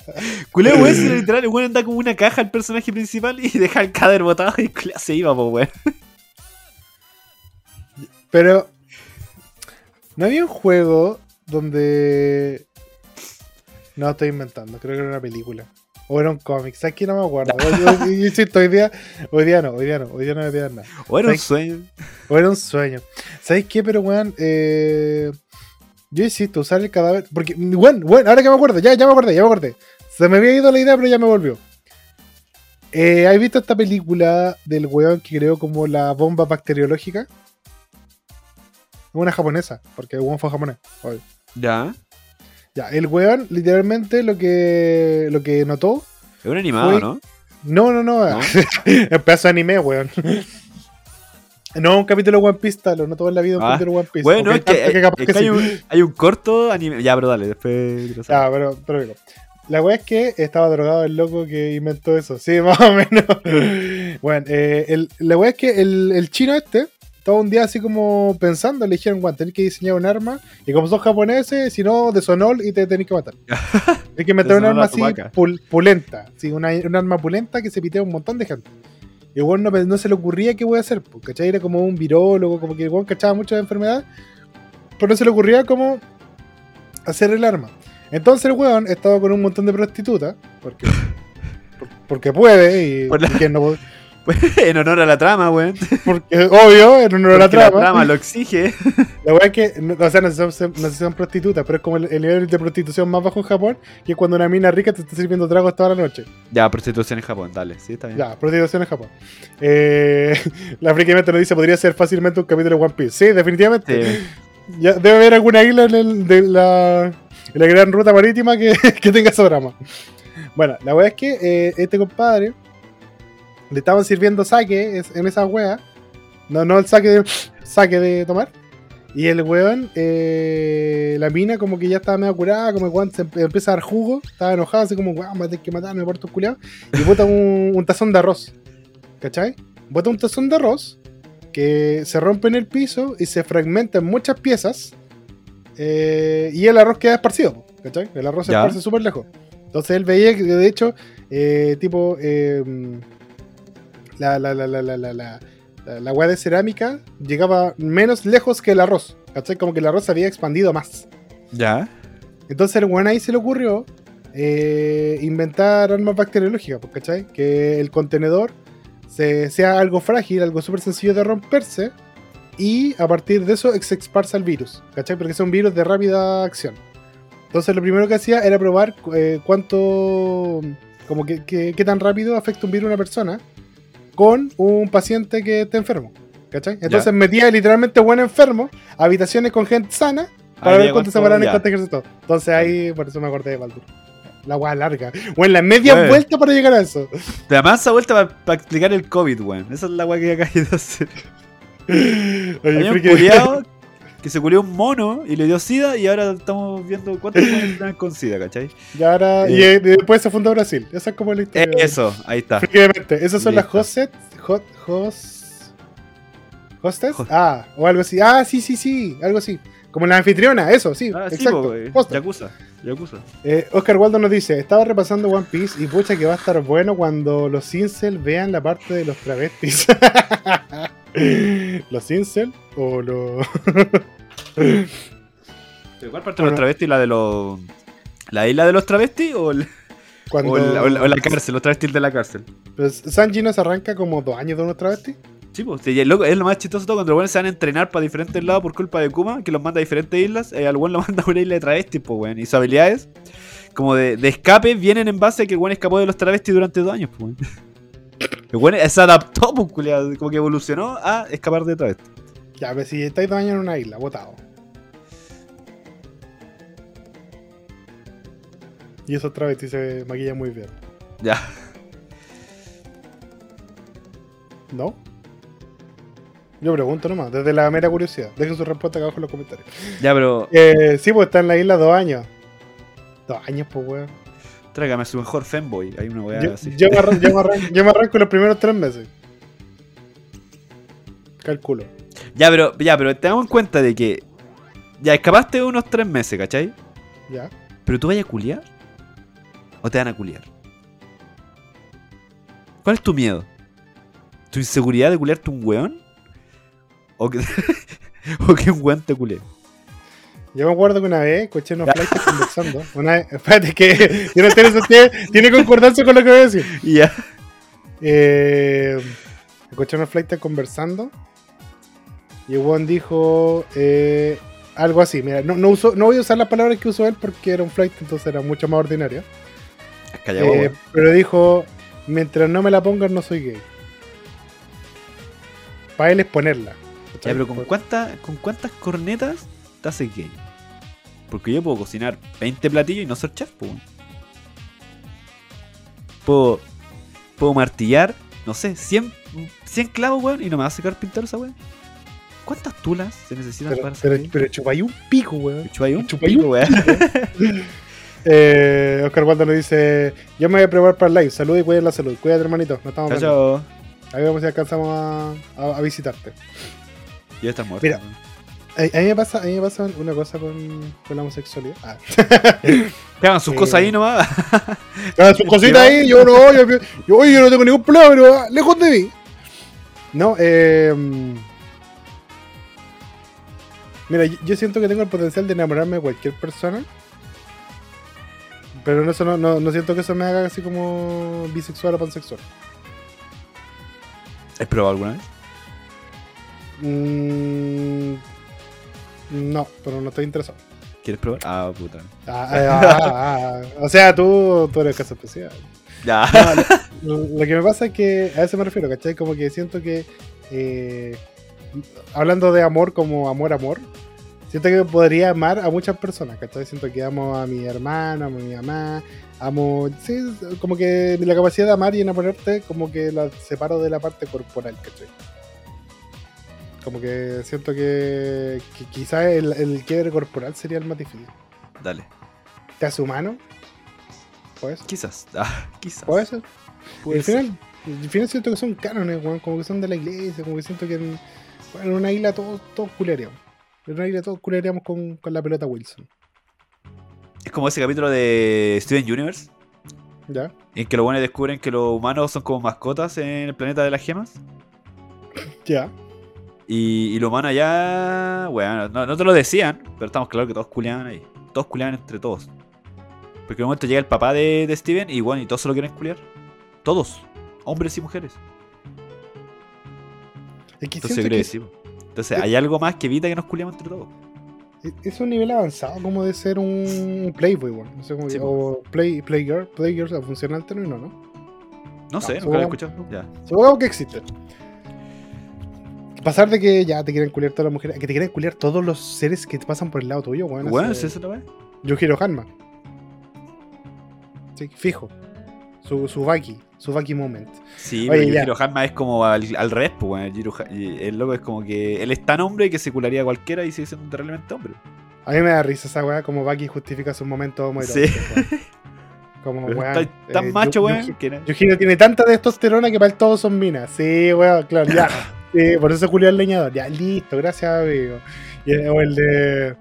Culeo, weón, si literal, el weón anda como una caja al personaje principal y deja el cadáver botado y culeo se iba, pues, weón. Pero no había un juego donde no estoy inventando, creo que era una película. O era un cómic, ¿sabes qué? No me acuerdo. Hoy- hoy- insisto, hoy día, hoy día no, hoy día no, hoy día no me pidan nada. O era un sueño. O era un sueño. ¿Sabes qué? Pero, weón, eh, yo insisto, usar el cadáver. Porque, weón, weón, ahora que me acuerdo, ya, ya me acordé, ya me acordé. Se me había ido la idea, pero ya me volvió. Eh, ¿Has visto esta película del weón que creó como la bomba bacteriológica? Una japonesa, porque el weón fue japonés. obvio. Ya. Ya, el weón literalmente lo que, lo que notó. Es un animado, Fue- ¿no? No, no, no. ¿No? el pedazo de anime, weón. No, un capítulo One Piece, tal, no todo en la vida un Ah, capítulo One Piece. Bueno, es que, capaz es que que hay, un, hay un corto anime. Ya, pero dale, después. Ah, saco. pero, pero digo, La weá es que estaba drogado el loco que inventó eso. Sí, más o menos. bueno, eh, el- la weá es que el, el chino este estaba un día así como pensando, le dijeron, bueno, tenés que diseñar un arma. Y como son japoneses, si no, de sonol y te tenés que matar. Hay que meter un Deshonor arma así pul- pulenta. Sí, una, un arma pulenta que se pitea a un montón de gente. Y el no, no se le ocurría qué voy a hacer. ¿Cachai? Era como un virólogo, como que el weón cachaba mucho de enfermedad. Pero no se le ocurría cómo hacer el arma. Entonces el weón estaba con un montón de prostitutas, porque, por- porque puede y, Por la- y quién no puede- en honor a la trama, weón. porque obvio, en honor a la Porque trama. lo exige. La weá es que, o sea, no si son- no prostitutas, pero es como el, el nivel de prostitución más bajo en Japón, que es cuando una mina rica te está sirviendo tragos toda la noche. Ya, prostitución en Japón, dale, sí, está bien. Ya, prostitución en Japón. Eh, la frikamente nos dice, podría ser fácilmente un capítulo de One Piece. Sí, definitivamente. Sí. Ya, debe haber alguna isla en, el- de la, en la gran ruta marítima que, que tenga ese drama. Bueno, la weá es que eh, este compadre le estaban sirviendo saque en esa wea. No, no el saque de, saque de tomar. Y el weón, eh, la mina como que ya estaba medio curada, como weón se empieza a dar jugo, estaba enojado, así como, weón, me tenés que matar, me parto culiado. Y bota un, un tazón de arroz. ¿Cachai? Bota un tazón de arroz que se rompe en el piso y se fragmenta en muchas piezas. eh, y el arroz queda esparcido, ¿cachai? El arroz se esparce súper lejos. Entonces él veía que de hecho, eh, tipo, eh, la, la, la, la, la, la, la, la de cerámica llegaba menos lejos que el arroz. ¿Cachai? Como que el arroz se había expandido más. Ya. Entonces el weón ahí se le ocurrió eh, inventar armas bacteriológicas, pues, ¿cachai? Que el contenedor sea algo frágil, algo súper sencillo de romperse. Y a partir de eso se exparsa el virus, ¿cachai? Porque es un virus de rápida acción. Entonces lo primero que hacía era probar eh, cuánto, como que, que, qué tan rápido afecta un virus a una persona con un paciente que esté enfermo, ¿cachai? Entonces metía literalmente buen enfermo habitaciones con gente sana para Ahí ver cuánto se cuánto- paran en ya. contagiarse todo. Entonces ahí, por eso me acordé de Baldur. La weá larga. O en la media Bueno. vuelta para llegar a eso. Te da esa vuelta para explicar el COVID, weón. Esa es la weá que acá hay de hacer. Oye, que se culió un mono y le dio sida y ahora estamos viendo cuántos monos están con sida, ¿cachai? Y ahora, y, Eh. eh, después se fundó Brasil. Esa es como la historia. Eso, ahí está. Efectivamente, esas son las hostet. Hot, host, ¿Hostes? Host- Ah, o algo así. Ah, sí, sí, sí, algo así. Como la anfitriona, eso, sí, Ah, sí, exacto. po, hostes. Yakuza. Yakuza. Eh, Oscar Waldo nos dice, estaba repasando One Piece y pucha que va a estar bueno cuando los incel vean la parte de los travestis. los incel o los... ¿Pero ¿Cuál parte de los travestis? ¿La de los. ¿La isla de los travestis o, el- cuando... o la, o o la cárcel? Los travestis de la cárcel. Pues, Sanji nos arranca como dos años de unos travestis. Sí, pues, es lo, más chistoso todo cuando los buenos se van a entrenar para diferentes lados por culpa de Kuma, que los manda a diferentes islas, eh, al buen lo manda a una isla de travestis, pues, weón. Y sus habilidades, como de, de escape, vienen en base a que el buen escapó de los travestis durante dos años, pues, weón. El buen se adaptó, pues, culiao, como que evolucionó a escapar de travestis. Ya, pues si estáis dos años en una isla, botado. Y esos travestis se maquillan muy bien. Ya. ¿No? Yo pregunto nomás, desde la mera curiosidad. Dejen su respuesta acá abajo en los comentarios. Ya, pero Eh, sí, pues está en la isla dos años. Dos años, pues, weón. Tráigame a su mejor fanboy. Hay una weá Yo, así. yo me arran- yo me arran- yo me arranco los primeros tres meses. Calculo. Ya, pero, ya, pero tengamos en cuenta de que. Ya escapaste unos tres meses, ¿cachai? Ya. ¿Pero tú vayas a culiar? ¿O te van a culiar? ¿Cuál es tu miedo? ¿Tu inseguridad de culiarte un weón? ¿O que, o que un weón te culie? Yo me acuerdo que una vez escuché unos flights conversando. Una vez, espérate, que yo no tiene, tiene, tiene concordancia con lo que voy a decir. Ya. Eh, escuché unos flights conversando. Y weón dijo eh, algo así. Mira, no, no, uso, no voy a usar las palabras que usó él porque era un flight, entonces era mucho más ordinario. Calla, Eh, pero dijo: Mientras no me la pongan, no soy gay. Para él es ponerla. Ya, pero ¿con, cuántas ¿con cuántas cornetas te haces gay? Porque yo puedo cocinar 20 platillos y no ser chef, weón. Puedo, puedo martillar, no sé, 100, 100 clavos, weón, y no me va a sacar pintar esa weón. ¿Cuántas tulas se necesitan Pero, para pero, pero chupay un pico, weón. Chupay un chupay pico, weón. Eh, Oscar Waldo nos dice: Yo me voy a preparar para el live. Salud y cuiden la salud. Cuídate, hermanito. Nos estamos Chao, viendo. chao. Ahí vamos si alcanzamos a, a- a visitarte. Ya estás muerto. Mira. A, a mí me pasa, a mí me pasa una cosa con, con la homosexualidad. Ah. Sus Eh, cosas ahí nomás. Ah, sus cositas ahí, yo no, yo, yo, yo no tengo ningún problema, pero ah, lejos de mí. No, eh. Mira, yo, siento que tengo el potencial de enamorarme de cualquier persona. Pero no, eso no, no, no siento que eso me haga así como bisexual o pansexual. ¿Has probado alguna vez? Mm, no, pero no estoy interesado. ¿Quieres probar? Ah, puta. Ah, ah, ah, ah. O sea, tú, tú eres caso especial. Ya. No, lo, lo que me pasa es que a eso me refiero, ¿cachai? Como que siento que, eh, hablando de amor como amor, amor, siento que podría amar a muchas personas, ¿cachai? Siento que amo a mi hermano, amo a mi mamá, amo, sí, como que la capacidad de amar y enamorarte, como que la separo de la parte corporal, ¿cachai? Como que siento que, que quizás el, el quiebre corporal sería el más difícil. Dale. ¿Te hace humano? Pues, Quizás. Ah, quizás. puede ser. Puede al final, al final siento que son cánones, weón, como que son de la iglesia, como que siento que en, bueno, en una isla todos, todos culearíamos. En una isla todos culearíamos con, con la pelota Wilson. Es como ese capítulo de Steven Universe, ¿Ya? en que los buenos descubren que los humanos son como mascotas en el planeta de las gemas. Ya. Y, y los allá, bueno, no, no te lo decían, pero estamos claros que todos culeaban ahí. Todos culeaban entre todos. Porque en un momento llega el papá de, de Steven y bueno, y todos se lo quieren culiar. Todos. Hombres y mujeres. Es que Entonces que sí. Entonces hay algo más que evita que nos culiamos entre todos. es, es un nivel avanzado como de ser un Playboy, weón. No sé cómo Sí, que- o play, Playgirl, Playgirl, funciona el término, ¿no? No sé, nunca lo he supongo- escuchado. Ya. Supongamos que existe. Pasar de que ya te quieren culiar todas las mujeres, que te quieren culiar todos los seres que te pasan por el lado tuyo, weón. Hace- ¿es eso wea? Yujiro Hanma. Sí, fijo. Su, su Baki, su Baki moment. Sí, Oye, pero. Yujiro Hanma es como al, al revés, pues, weón. El, loco es como que él es tan hombre que se cularía a cualquiera y sigue siendo terriblemente hombre. A mí me da risa esa weá, como Baki justifica sus momentos Sí. homoeróticos, weón. Como weón. está tan eh, macho, weón. Yujiro tiene tanta testosterona que para él todos son minas. Sí, weón, claro, ya. Sí, por eso culió al leñador. Ya, listo, gracias, amigo. Y el, o el de.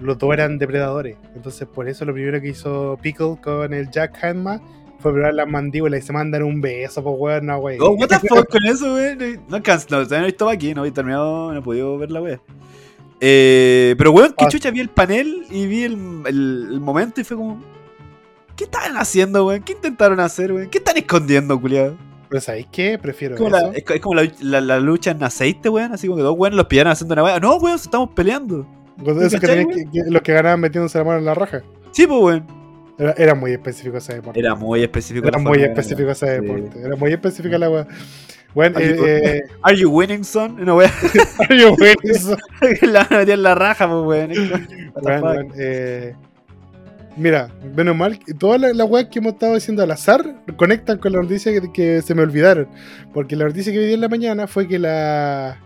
Los dos eran depredadores. Entonces, por eso lo primero que hizo Pickle con el Jack Hanma fue probar las mandíbulas y se mandan un beso, pues weón, no, wey. Oh, what the fuck con eso, weón. No no, todavía no he visto aquí, no he terminado, no he podido ver la wea. Eh, pero weón, qué Ah. chucha, vi el panel y vi el, el- el momento y fue como. ¿Qué estaban haciendo, weón? ¿Qué intentaron hacer, weón? ¿Qué están escondiendo, culiado? Pero ¿sabéis qué? Prefiero Es como, eso. la, es, es como la, la- la lucha en aceite, weón. Así como que dos weones los pillaron haciendo una wea. No, weón, estamos peleando. Con eso que ¿Cachai, tenían que- que- los que ganaban metiéndose la mano en la raja. Sí, pues, weón. Era, era muy específico ese deporte. Era muy específico. Era la muy específico ese Sí. deporte. Era muy específica la weá. Bueno, Are you- eh, eh, Are you winning, son? Yo, weón, eso. la van a meter en la raja, pues, weón. Fuck? weón, eh, mira, menos mal, todas las las weas que hemos estado diciendo al azar conectan con la noticia que, que se me olvidaron. Porque la noticia que vi en la mañana fue que la,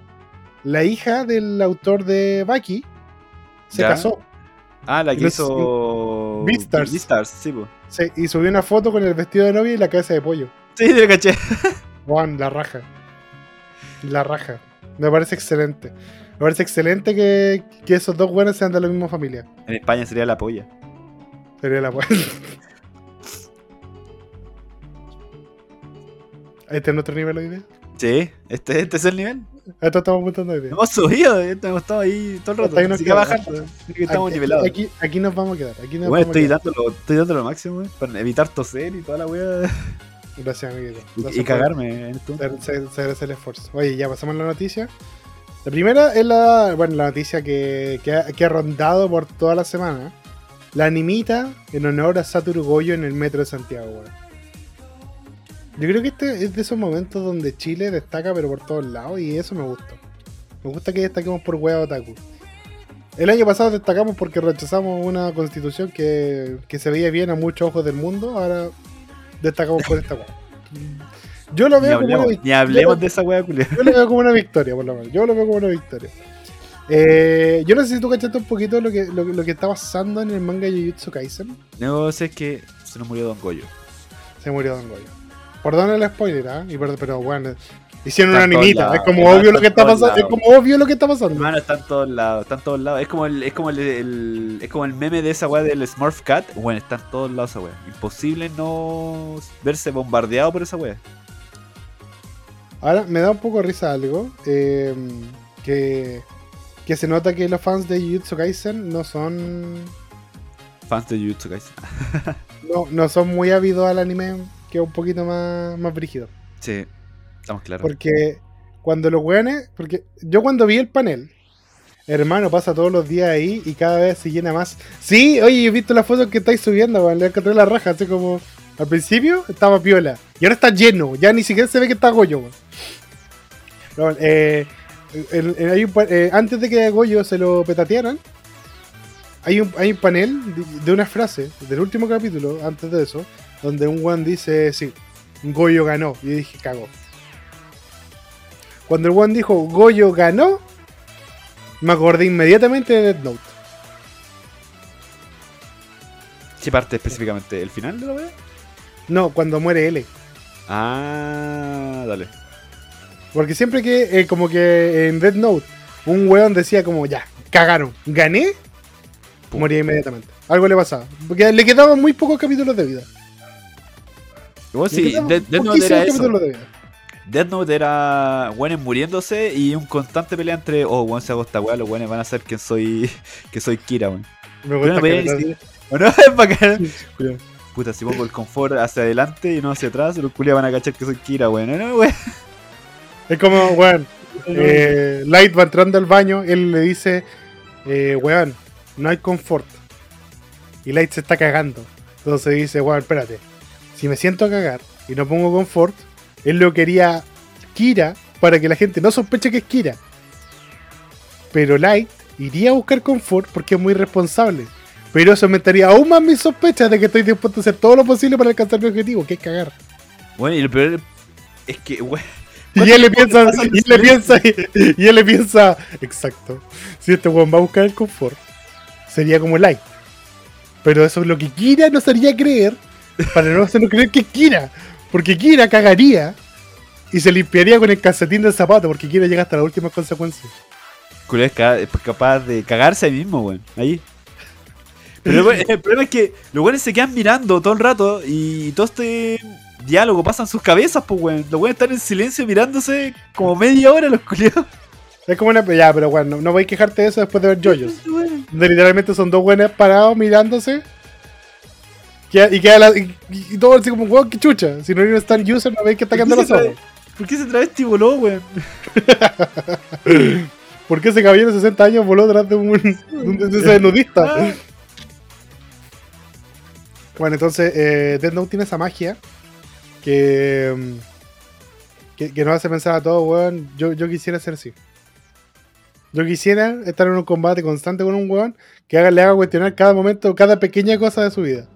la hija del autor de Baki se ¿Ya? casó. Ah, la que hizo. Beastars. Beastars, sí, pues. Sí, y subió una foto con el vestido de novia y la cabeza de pollo. Sí, te caché. Juan, la raja. La raja. Me parece excelente. Me parece excelente que, que esos dos buenos sean de la misma familia. En España sería la polla. Sería la buena. Este es nuestro nivel hoy día. Sí, este, este es el nivel. Esto estamos apuntando hoy día. Hemos subido, estamos estado ahí todo el rato. Hasta ahí nos Así que que estamos aquí, nivelados. Aquí, aquí nos vamos a quedar. Aquí nos Bueno, vamos estoy a quedar. dándolo, estoy dando lo máximo, para evitar toser y toda la weá. Gracias, amiguito. Y, Gracias y por- cagarme en esto. Se, agradece el esfuerzo. Oye, ya pasamos a la noticia. La primera es la, bueno, la noticia que, que ha, que ha rondado por toda la semana. La animita en honor a Satoru Goyo en el metro de Santiago, weón. Yo creo que este es de esos momentos donde Chile destaca, pero por todos lados, y eso me gusta. Me gusta que destaquemos por wea otaku. El año pasado destacamos porque rechazamos una constitución que, que se veía bien a muchos ojos del mundo, ahora destacamos por esta wea. Yo lo Ni veo como una victoria. ni hablemos de esa culia. Yo lo veo como una victoria, por lo menos. Yo lo veo como una victoria. Eh, yo no sé si tú cachaste un poquito lo que, lo, que- lo que está pasando en el manga Jujutsu Kaisen. No sé, es que se nos murió Don Goyo. Se murió Don Goyo. Perdona el spoiler, ¿ah? Perd- Pero bueno, hicieron Está una animita. Es como obvio lo que está pasando. Es como obvio lo que está pasando. Hermano, está en todos lados, está en todos lados. Es como el, es como el, el- es como el meme de esa weá del Smurf Cat. Bueno, está en todos lados esa weá. Imposible no verse bombardeado por esa weá. Ahora me da un poco de risa algo. eh, que, que se nota que los fans de Jujutsu Kaisen no son fans de Jujutsu Kaisen. No, no son muy ávidos al anime, que es un poquito más, más brígido. Sí, estamos claros. Porque cuando los weones. Porque yo cuando vi el panel, hermano, pasa todos los días ahí y cada vez se llena más. Sí, oye, he visto las fotos que estáis subiendo, weón. Le encontré la raja, así como. Al principio estaba piola. Y ahora está lleno. Ya ni siquiera se ve que está Goyo, weón. No, eh, hay un eh, antes de que a Goyo se lo petatearan, hay un, hay un panel de, de una frase del último capítulo, antes de eso, donde un one dice, sí, Goyo ganó. Y yo dije, cago. Cuando el one dijo, Goyo ganó, me acordé inmediatamente de Death Note. ¿Qué parte específicamente? ¿El final de la wea? No, cuando muere L. Ah, dale. Porque siempre que, eh, como que en Death Note, un weón decía como, ya, cagaron, gané, moría inmediatamente. Algo le pasaba. Porque le quedaban muy pocos capítulos de vida. Le sí, Death Note era eso. capítulos de vida. Death Note era weones muriéndose y un constante pelea entre, oh, weón se hago esta weá, los weones van a saber que soy, que soy Kira, weón. Me gusta no. Es bacán. Puta, si pongo el confort hacia adelante y no hacia atrás, los culias van a cachar que soy Kira, weón. No, weón. Es como, weón, eh, Light va entrando al baño, él le dice, eh, weón, no hay confort. Y Light se está cagando. Entonces dice, weón, espérate, si me siento a cagar y no pongo confort, él lo quería Kira para que la gente no sospeche que es Kira. Pero Light iría a buscar confort porque es muy responsable. Pero eso aumentaría aún más mis sospechas de que estoy dispuesto a hacer todo lo posible para alcanzar mi objetivo, que es cagar. Bueno, y lo peor es que, weón. Y él le piensa, y él le piensa, y él le piensa, exacto, si este weón va a buscar el confort, sería como Light. Pero eso es lo que Kira nos haría creer, para no hacernos creer que Kira. Porque Kira cagaría y se limpiaría con el calcetín del zapato, porque Kira llega hasta las últimas consecuencias. Culiao es ca- es capaz de cagarse ahí mismo, weón. Ahí. Pero el, el problema es que los weones se quedan mirando todo el rato y todo este diálogo pasa en sus cabezas, pues, weón. Los weones están en silencio mirándose como media hora los culiados. Es como una. Ya, pero bueno, no, no voy a quejarte de eso después de ver Joyos. Donde literalmente son dos buenas parados mirándose. Y, queda la- y, y todo así como, weón, qué chucha. Si no hay un stand user, no veis que está ¿Por qué cantando se los ojos. ¿Por qué ese travesti voló, weón? ¿Por qué ese caballero de 60 años voló detrás de un, de un de ese nudista? Ah. Bueno, entonces eh, Death Note tiene esa magia que, que, nos hace pensar a todos, weón. Yo, yo quisiera ser así. Yo quisiera estar en un combate constante con un weón que le haga cuestionar cada momento, cada pequeña cosa de su vida.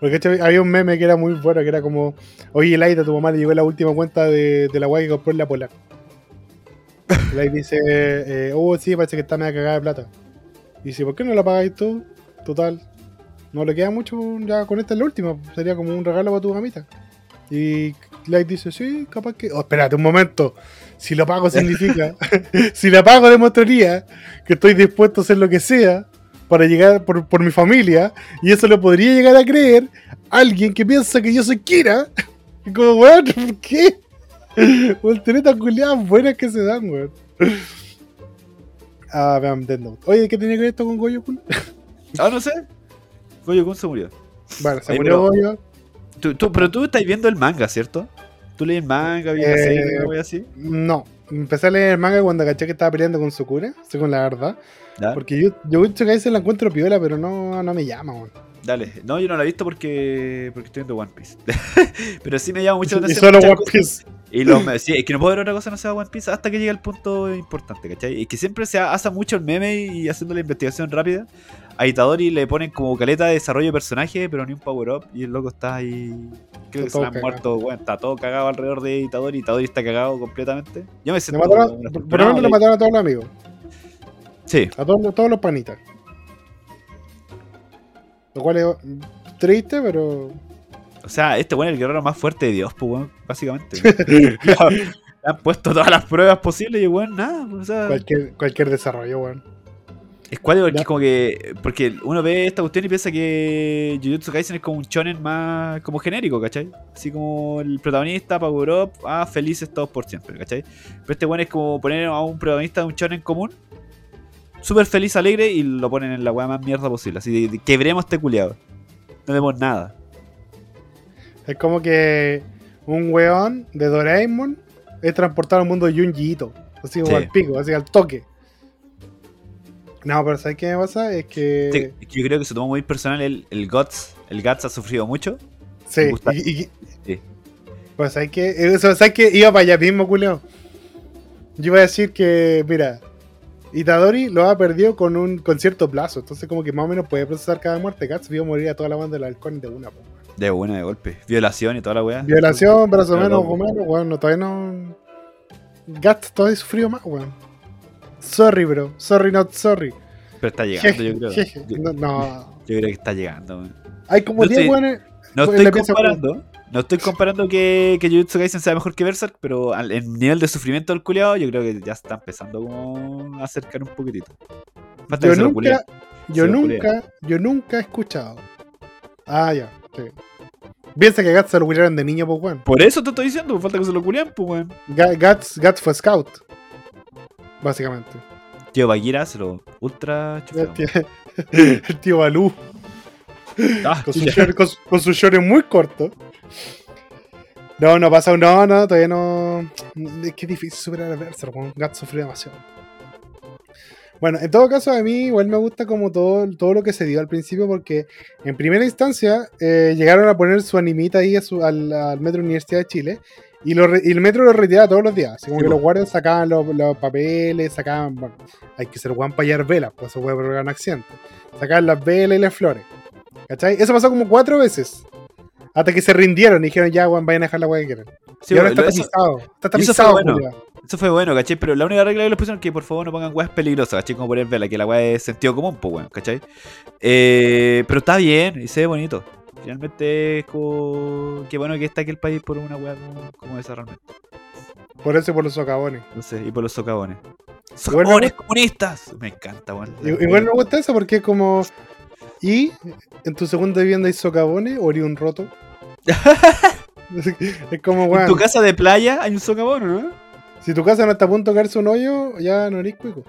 Porque había un meme que era muy bueno, que era como, oye, Laita, tu mamá le llegó la última cuenta de, la weá que compró en la. Y Light dice, eh, oh, sí, parece que está media cagada de plata. Y dice, ¿por qué no la pagáis tú? Total, no le queda mucho, ya con esta es la última, sería como un regalo para tu mamita. Y Light dice, sí, capaz que... Oh, espérate un momento, si lo pago significa, si la pago demostraría que estoy dispuesto a hacer lo que sea para llegar por, por mi familia, y eso lo podría llegar a creer alguien que piensa que yo soy Kira. Y como, weón, ¿por qué? Volteretas culiadas buenas que se dan, weón. Ah, vean, Note. Oye, ¿qué tiene que ver esto con Goyo Kun? Ah, no sé. Goyo Kun se murió. Bueno, se murió Goyo. Tú, tú- pero tú estás viendo el manga, ¿cierto? Tú lees el manga, la Eh, así. No, empecé a leer el manga cuando caché que estaba peleando con Sukura, según la verdad. ¿Ya? Porque yo, yo mucho que a veces la encuentro piola, pero no, no me llama, weón. Dale. No, yo no la he visto porque porque estoy viendo One Piece. pero sí me llama mucho la Y atención. solo muchas One cosas. Y lo, me- sí, es que no puedo ver otra cosa no sea One Piece hasta que llegue el punto importante, ¿cachai? Es que siempre se hace mucho el meme y haciendo la investigación rápida. A Itadori le ponen como caleta de desarrollo de personaje, pero ni un power up. Y el loco está ahí. Creo que se han muerto, bueno, está todo cagado alrededor de Itadori. Itadori está cagado completamente. Yo me Le siento. mataron, como- por, lo le mataron a todos los amigos. Sí, A todos, todos los panitas. Lo cual es triste, pero. O sea, este weón es el guerrero más fuerte de Dios, pues, weón, básicamente. le han puesto todas las pruebas posibles y, weón, nada. pues, O sea, Cualquier, cualquier desarrollo, weón. Es cuático porque como que. Porque uno ve esta cuestión y piensa que Jujutsu Kaisen es como un shonen más como genérico, ¿cachai? Así como el protagonista, Power Up, ah, felices todos por siempre, ¿cachai? Pero este bueno es como poner a un protagonista de un shonen común súper feliz, alegre y lo ponen en la weá más mierda posible. Así de, de- quebremos este culiado. No vemos nada. Es como que un weón de Doraemon es transportado al mundo de Junji Ito. Así como Sí. al pico, así al toque. No, pero ¿sabes qué me pasa? Es que. Sí, yo creo que se tomó muy personal el, el Guts. El Guts ha sufrido mucho. Sí, y, y- Sí. Pues ¿sabes qué? Eso, ¿sabes qué? Iba para allá mismo, culeo. Yo iba a decir que, mira, Itadori lo ha perdido con un con cierto plazo. Entonces, como que más o menos puede procesar cada muerte. Guts vio morir a toda la banda del halcón de una. po. De buena de golpe. Violación y toda la weá. Violación, brazo menos, weón. No, todavía no. Guts todavía sufrido más, weón. Sorry, bro. Sorry, not sorry. Pero está llegando, yo creo. Jeje. No, no. yo creo que está llegando, weón. Hay como Yo 10 estoy- weones. No estoy comparando. No estoy comparando que, que Jujutsu Kaisen sea mejor que Berserk, pero al, en nivel de sufrimiento del culiado, yo creo que ya está empezando como a acercar un poquitito. Yo nunca, yo nunca, yo nunca he escuchado. Ah, ya. Sí. Piensa que Guts se lo culiaron de niño, pues, weón. Por eso te estoy diciendo, falta que se lo culean, pues weón. Guts, Guts fue scout. Básicamente. Tío Bagheera se lo ultra tío, el tío Balú. Ah, Con su, short, con, con su short muy corto. No, no pasa, no, no, todavía no. Es que es difícil superar a Berserk, weón. Guts sufrió demasiado. Bueno, en todo caso, a mí igual me gusta como todo, todo lo que se dio al principio, porque en primera instancia eh, llegaron a poner su animita ahí a su- al, al Metro Universidad de Chile, y, lo re- y el Metro lo retiraba todos los días. Así como Sí, que los guardias sacaban los, los papeles, sacaban. Bueno, hay que ser guan para hallar velas, pues eso puede provocar un accidente. Sacaban las velas y las flores. ¿Cachai? Eso pasó como cuatro veces. Hasta que se rindieron y dijeron, ya, weón, vayan a dejar la weá que quieran. Sí, y ahora está eso, tapizado. Está y eso fue tapizado, bueno. eso fue bueno, ¿cachai? Pero la única regla que les pusieron es que por favor no pongan weas peligrosas, ¿cachai? Como poner vela, que la wea es sentido común, pues weón, ¿cachai? Eh, pero está bien y se ve bonito. Finalmente es como. Qué bueno que está aquí el país por una wea como, como esa realmente. Por eso y por los socavones. No sé, y por los socavones. Igual me ¡Socavones comunistas! Me encanta, weón. I- Igual me gusta eso porque es como. ¿Y en tu segunda vivienda hay socavones o haría un roto? es como, En weón. tu casa de playa hay un socavón, ¿no? Si tu casa no está a punto de caerse un hoyo, ya no eres cuico.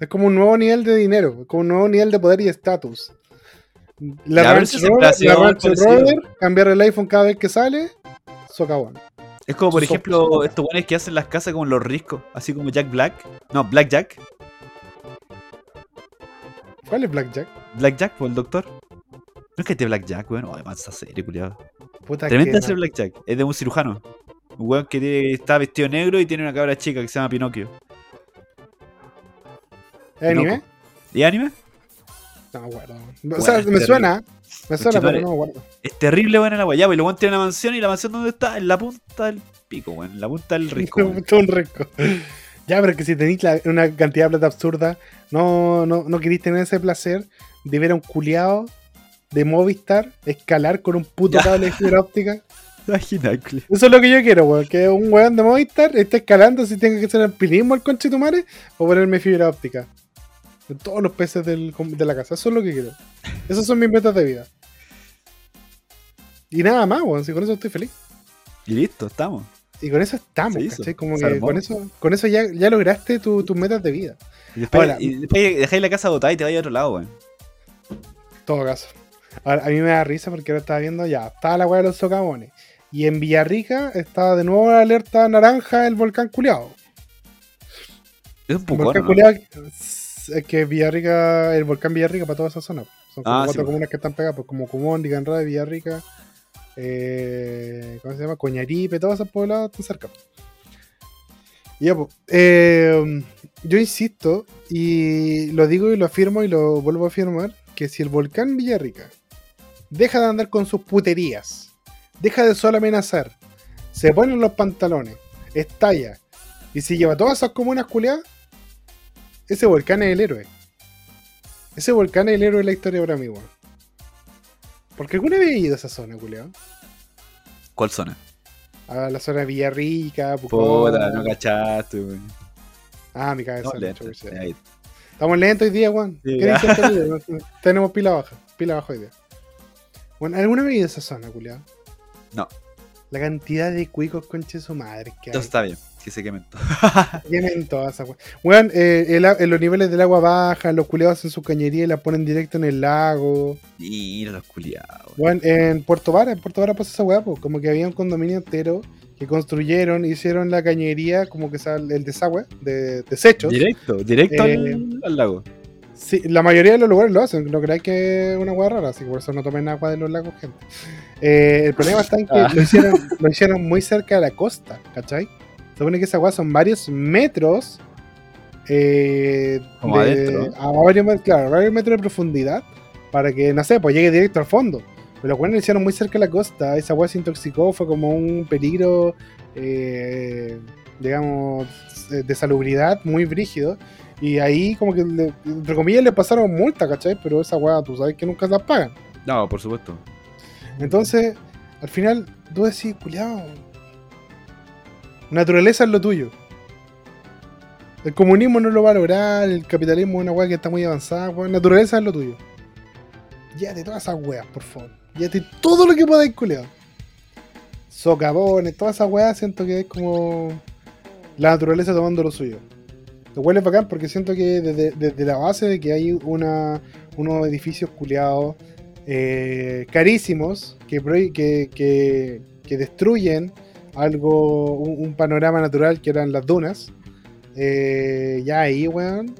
Es como un nuevo nivel de dinero, como un nuevo nivel de poder y estatus. La Range Rover, la Range. Rover, cambiar el iPhone cada vez que sale, socavón. Es como, por ejemplo, estos weones que hacen las casas como los riscos, así como Jack Black. No, Black Jack. ¿Cuál es? Black Jack, pues el doctor. No es que este Black Jack, weón. Oh, mansa serie, culiado. Tremenda no. Black Jack. Es de un cirujano. Un weón que tiene- está vestido negro y tiene una cabra chica que se llama Pinocchio. ¿Es anime? ¿Y anime? No me acuerdo. O Bueno, sea, me terrible. suena. Me suena, pero no me acuerdo. Es terrible, weón, en la weá. Ya, pues, el weón tiene una mansión y la mansión donde está, en la punta del pico, weón. En la punta del risco, weón. Todo un rico. Ya, pero que si tenéis la- una cantidad de plata absurda, no, no, no queréis tener ese placer de ver a un culiado de Movistar escalar con un puto cable de fibra óptica. Eso es lo que yo quiero, weón. Que un weón de Movistar esté escalando si tenga que hacer alpinismo al conche de tu madre o ponerme fibra óptica. En todos los peces del- de la casa. Eso es lo que quiero. Esas son mis metas de vida. Y nada más, weón. Si con eso estoy feliz. Y listo, estamos. Y con eso estamos. Como se que armó. con eso, con eso ya, ya lograste tu- tus metas de vida. Y después, Ahora- y después dejáis la casa botada y te vais a otro lado, weón. Todo caso. Ahora, a mí me da risa porque ahora estaba viendo ya, estaba la weá de los socavones. Y en Villarrica estaba de nuevo la alerta naranja el volcán culeado. Es un El poco, volcán ¿no? culeado es que Villarrica, el volcán Villarrica para toda esa zona. Son como Ah, cuatro comunas que están pegadas, pues como Cumón, Dicanrade, Villarrica, eh, ¿cómo se llama? Coñaripe, todos esos poblados están cerca. Y ya, pues, eh, yo insisto, y lo digo y lo afirmo y lo vuelvo a afirmar, que si el volcán Villarrica deja de andar con sus puterías, deja de solo amenazar, se pone en los pantalones, estalla, y se lleva todas esas comunas culeadas, ese volcán es el héroe. Ese volcán es el héroe de la historia para mí, weón. Porque alguna vez he ido a esa zona, culeado. ¿Cuál zona? A la zona de Villarrica, Pucón. Puta, no cachaste, weón. Ah, mi cabeza. No. Estamos lentos hoy día, Juan. Sí, ¿Qué ya. dice este Tenemos pila baja. Pila baja hoy día. Bueno, ¿alguna vez ido a esa zona, culiado? No. La cantidad de cuicos conche su madre que hay. Está bien, que se quemen todos. Quemen todas esas. Weón, eh, eh, los niveles del agua bajan, los culeados hacen su cañería y la ponen directo en el lago. Y los culiados. Weón, en Puerto Vara, en Puerto Vara pasa esa weá, como que había un condominio entero que construyeron, hicieron la cañería, como que sale el desagüe de desechos. Directo, directo Eh, al, al lago. Sí, la mayoría de los lugares lo hacen, no creáis que es una hueá rara, así que por eso no tomen agua de los lagos, gente. Eh, el problema está en que Ah. lo, hicieron, lo hicieron muy cerca de la costa, ¿cachai? Se supone que esa hueá son varios metros. eh, Como adentro. A varios, claro, varios metros de profundidad para que, no sé, pues llegue directo al fondo. Pero bueno, lo hicieron muy cerca de la costa, esa hueá se intoxicó, fue como un peligro, eh, digamos, eh, de salubridad muy brígido. Y ahí, como que, le- entre comillas, le pasaron multa, ¿cachai? Pero esa weá, tú sabes que nunca las pagan. No, por supuesto. Entonces, al final, tú decís, culiao. Naturaleza es lo tuyo. El comunismo no lo va a lograr, el capitalismo es una weá que está muy avanzada. Naturaleza es lo tuyo. Llévate todas esas weas, por favor. Llévate todo lo que podáis, culiao. Socavones, todas esas weas, siento que es como la naturaleza tomando lo suyo. Lo cual es bacán porque siento que desde, desde la base de que hay una, unos edificios culiados eh, carísimos que, que, que, que destruyen algo, un, un panorama natural que eran las dunas. eh, ya ahí, weón.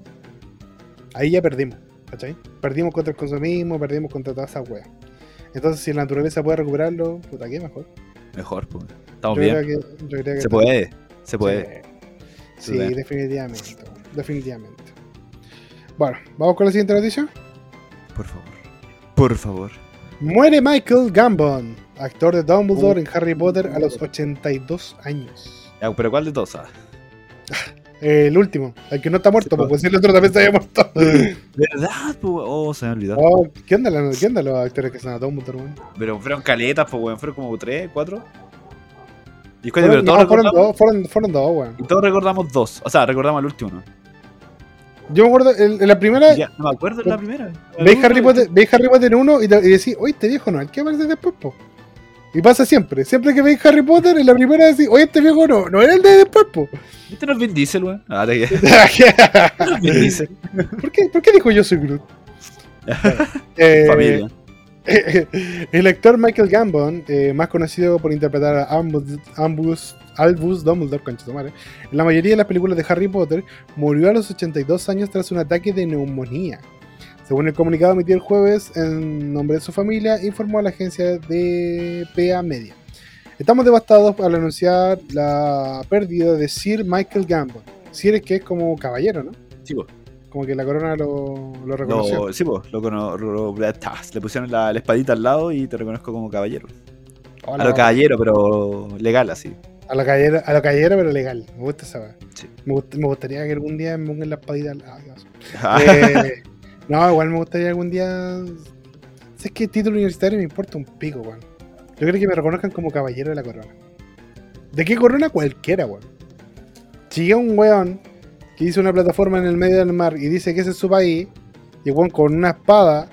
Ahí ya perdimos, ¿cachai? Perdimos contra el consumismo, perdimos contra todas esas weas. Entonces, si la naturaleza puede recuperarlo, puta, qué mejor. Mejor, pues. Estamos Yo bien. creo que, yo creo que Se puede, se puede. Sí, definitivamente. Definitivamente. Bueno, vamos con la siguiente noticia. Por favor. Por favor. Muere Michael Gambon, actor de Dumbledore Oh. en Harry Potter a los 82 años. Ya, pero ¿cuál de todos? Ah, Eh, el último, el que no está muerto, Sí, porque si el otro también se había muerto. ¿Verdad? pues, Oh, se me olvidó. Oh, ¿qué, onda, la- ¿Qué onda los actores que son a Dumbledore, weón? Pero fueron caletas, pues, weón. Fueron como tres, cuatro. Y, Fueron, pero todos no, fueron dos, fueron, fueron dos, weón. y todos recordamos dos. O sea, recordamos el último, ¿no? Yo me acuerdo, en, en la primera, Ya, no me acuerdo de la primera. veis Harry Potter, veis Harry Potter 1 y, te- y decís, oye, este viejo no, el que aparece después, po. Y pasa siempre, siempre que veis Harry Potter, en la primera decís, oye, este viejo no, no era el de después, po. ¿Viste no es Vin Diesel, weón? Ah, te Diesel. ¿Por qué, ¿Por qué dijo yo soy Groot? Eh, Familia. el actor Michael Gambon, eh, más conocido por interpretar a Ambus, Ambus- Albus Dumbledore, madre, en la mayoría de las películas de Harry Potter, murió a los 82 años tras un ataque de neumonía. Según el comunicado emitido el jueves en nombre de su familia, informó a la agencia de PA Media. Estamos devastados al anunciar la pérdida de Sir Michael Gambon. Sir es que es como caballero, ¿no? Sí, po. Como que la corona lo, lo reconoció. Lo, sí, po, lo, lo- lo- le pusieron la, la espadita al lado y te reconozco como caballero. Hola, A lo caballero, pero legal así. A la caballera, a la caballera, pero legal. Me gusta esa. Sí. Me, gust- me gustaría que algún día me pongan la espadita al Dios. Ah, Eh, no, igual me gustaría algún día. Si es que título universitario me importa un pico, weón. Yo creo que me reconozcan como caballero de la corona. ¿De qué corona? Cualquiera, weón. Si llega un weón que hizo una plataforma en el medio del mar y dice que ese es su país, y weón con una espada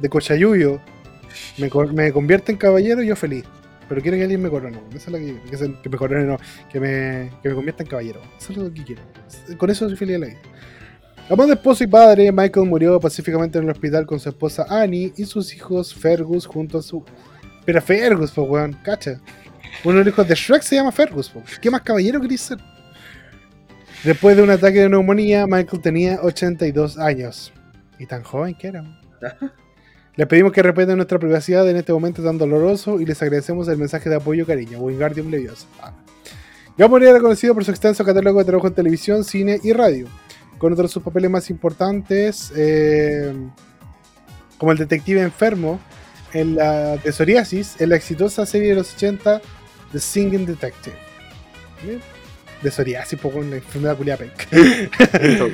de cochayuyo me, me convierte en caballero, yo feliz. Pero quiero que alguien me corone, weón. Eso es lo que. Que, que me corone, no. Que me, que me convierta en caballero. Eso es lo que quiero. Con eso soy feliz en la vida. De esposo y padre, Michael murió pacíficamente en el hospital con su esposa Annie y sus hijos Fergus junto a su. Pero Fergus, pues, weón, cacha. Uno de los hijos de Shrek se llama Fergus, po. ¿Qué más caballero querés ser? Después de un ataque de neumonía, Michael tenía 82 años. Y tan joven que era. Les pedimos que respeten nuestra privacidad en este momento tan doloroso y les agradecemos el mensaje de apoyo y cariño. Wingardium Leviosa. Gambon era conocido por su extenso catálogo de trabajo en televisión, cine y radio con otros de sus papeles más importantes, eh, como el detective enfermo en la de psoriasis, en la exitosa serie de los 80 The Singing Detective. ¿Bien? De psoriasis, poco en la enfermedad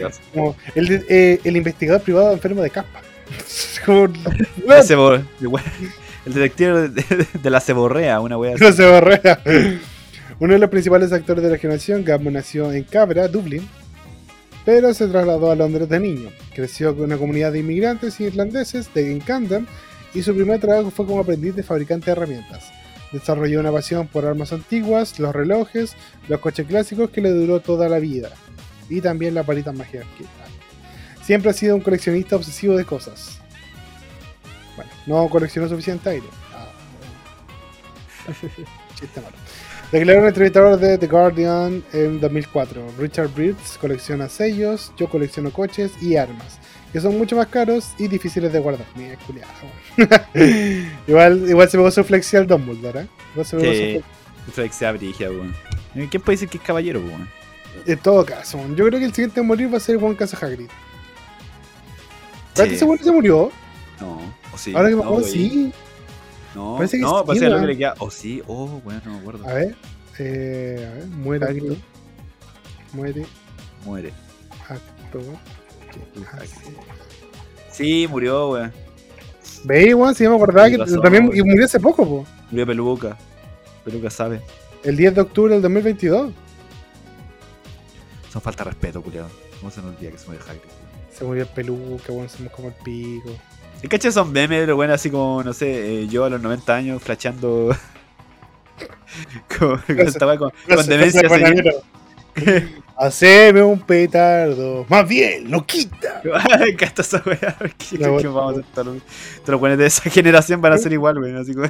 caso. Como el, de- eh, el investigador privado enfermo de caspa. Como, La El detective de, la ceborrea, una wea se barrea. Uno de los principales actores de la generación, Gambon nació en Cabra, Dublín, pero se trasladó a Londres de niño. Creció con una comunidad de inmigrantes irlandeses de en Camden y su primer trabajo fue como aprendiz de fabricante de herramientas. Desarrolló una pasión por armas antiguas, los relojes, los coches clásicos que le duró toda la vida. Y también las varitas mágicas. que- Siempre ha sido un coleccionista obsesivo de cosas. Bueno, no coleccionó suficiente aire. Ah. Chiste malo. Declaró un entrevistador de The Guardian en 2004. Richard Briggs colecciona sellos, yo colecciono coches y armas, que son mucho más caros y difíciles de guardar. Mira, culiado. igual, igual se pegó su flexi al Dumbledore, ¿eh? Igual se pegó su Sí. flex- Flex se abrigia, weón. ¿Quién puede decir que es caballero, weón? En todo caso, yo creo que el siguiente a morir va a ser Juan Casa Hagrid. ¿Espérate, Sí. ese weón se murió? No, o sí. Ahora que me no, acuerdo, sí. No, Parece que no, sí, parece que le queda. O sí, oh, bueno, no me acuerdo. A ver, eh, a ver, muere actor. Muere Muere. actor. ¿Qué hace? Sí, murió, weón. Ve, weón, si yo me acordaba que razón, también y murió hace poco, po. Murió Peluca. Peluca sabe. El 10 de octubre del 2022. Son falta de respeto, culiado. ¿Cómo se nos olvida que se muere Hagrid? Se murió el peluca, weón, somos como el pico. El caché son memes, pero bueno, así como, no sé, eh, yo a los 90 años flasheando. con, con, esta weá, con, con demencia. Haceme un petardo. Más bien, lo quita. Encanta esa weá. Que, que vamos a los- buenos de esa generación van a ser igual, weón. Así como.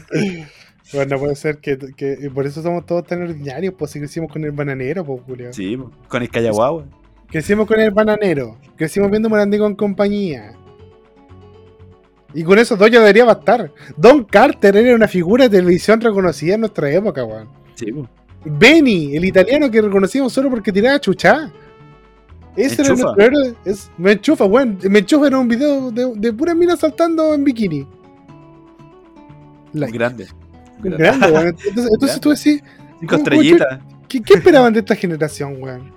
Bueno, puede ser que, que por eso somos todos tan ordinarios, pues si crecimos con el bananero, pues, Julio. Sí, po, con el Callaguá. Crecimos con el bananero. Crecimos viendo Morandé con compañía. Y con eso dos ya debería bastar. Don Carter era una figura de televisión reconocida en nuestra época, weón. Sí, po. Benny, el italiano que reconocimos solo porque tiraba chuchá. Ese era nuestro héroe. Es, me enchufa, weón. Me enchufa era un video de, de puras minas saltando en bikini. Like. grande. Grande. Grande, weón. Entonces, entonces tú decís, Cinco ¿Cómo, estrellitas. ¿qué, qué esperaban de esta generación, weón?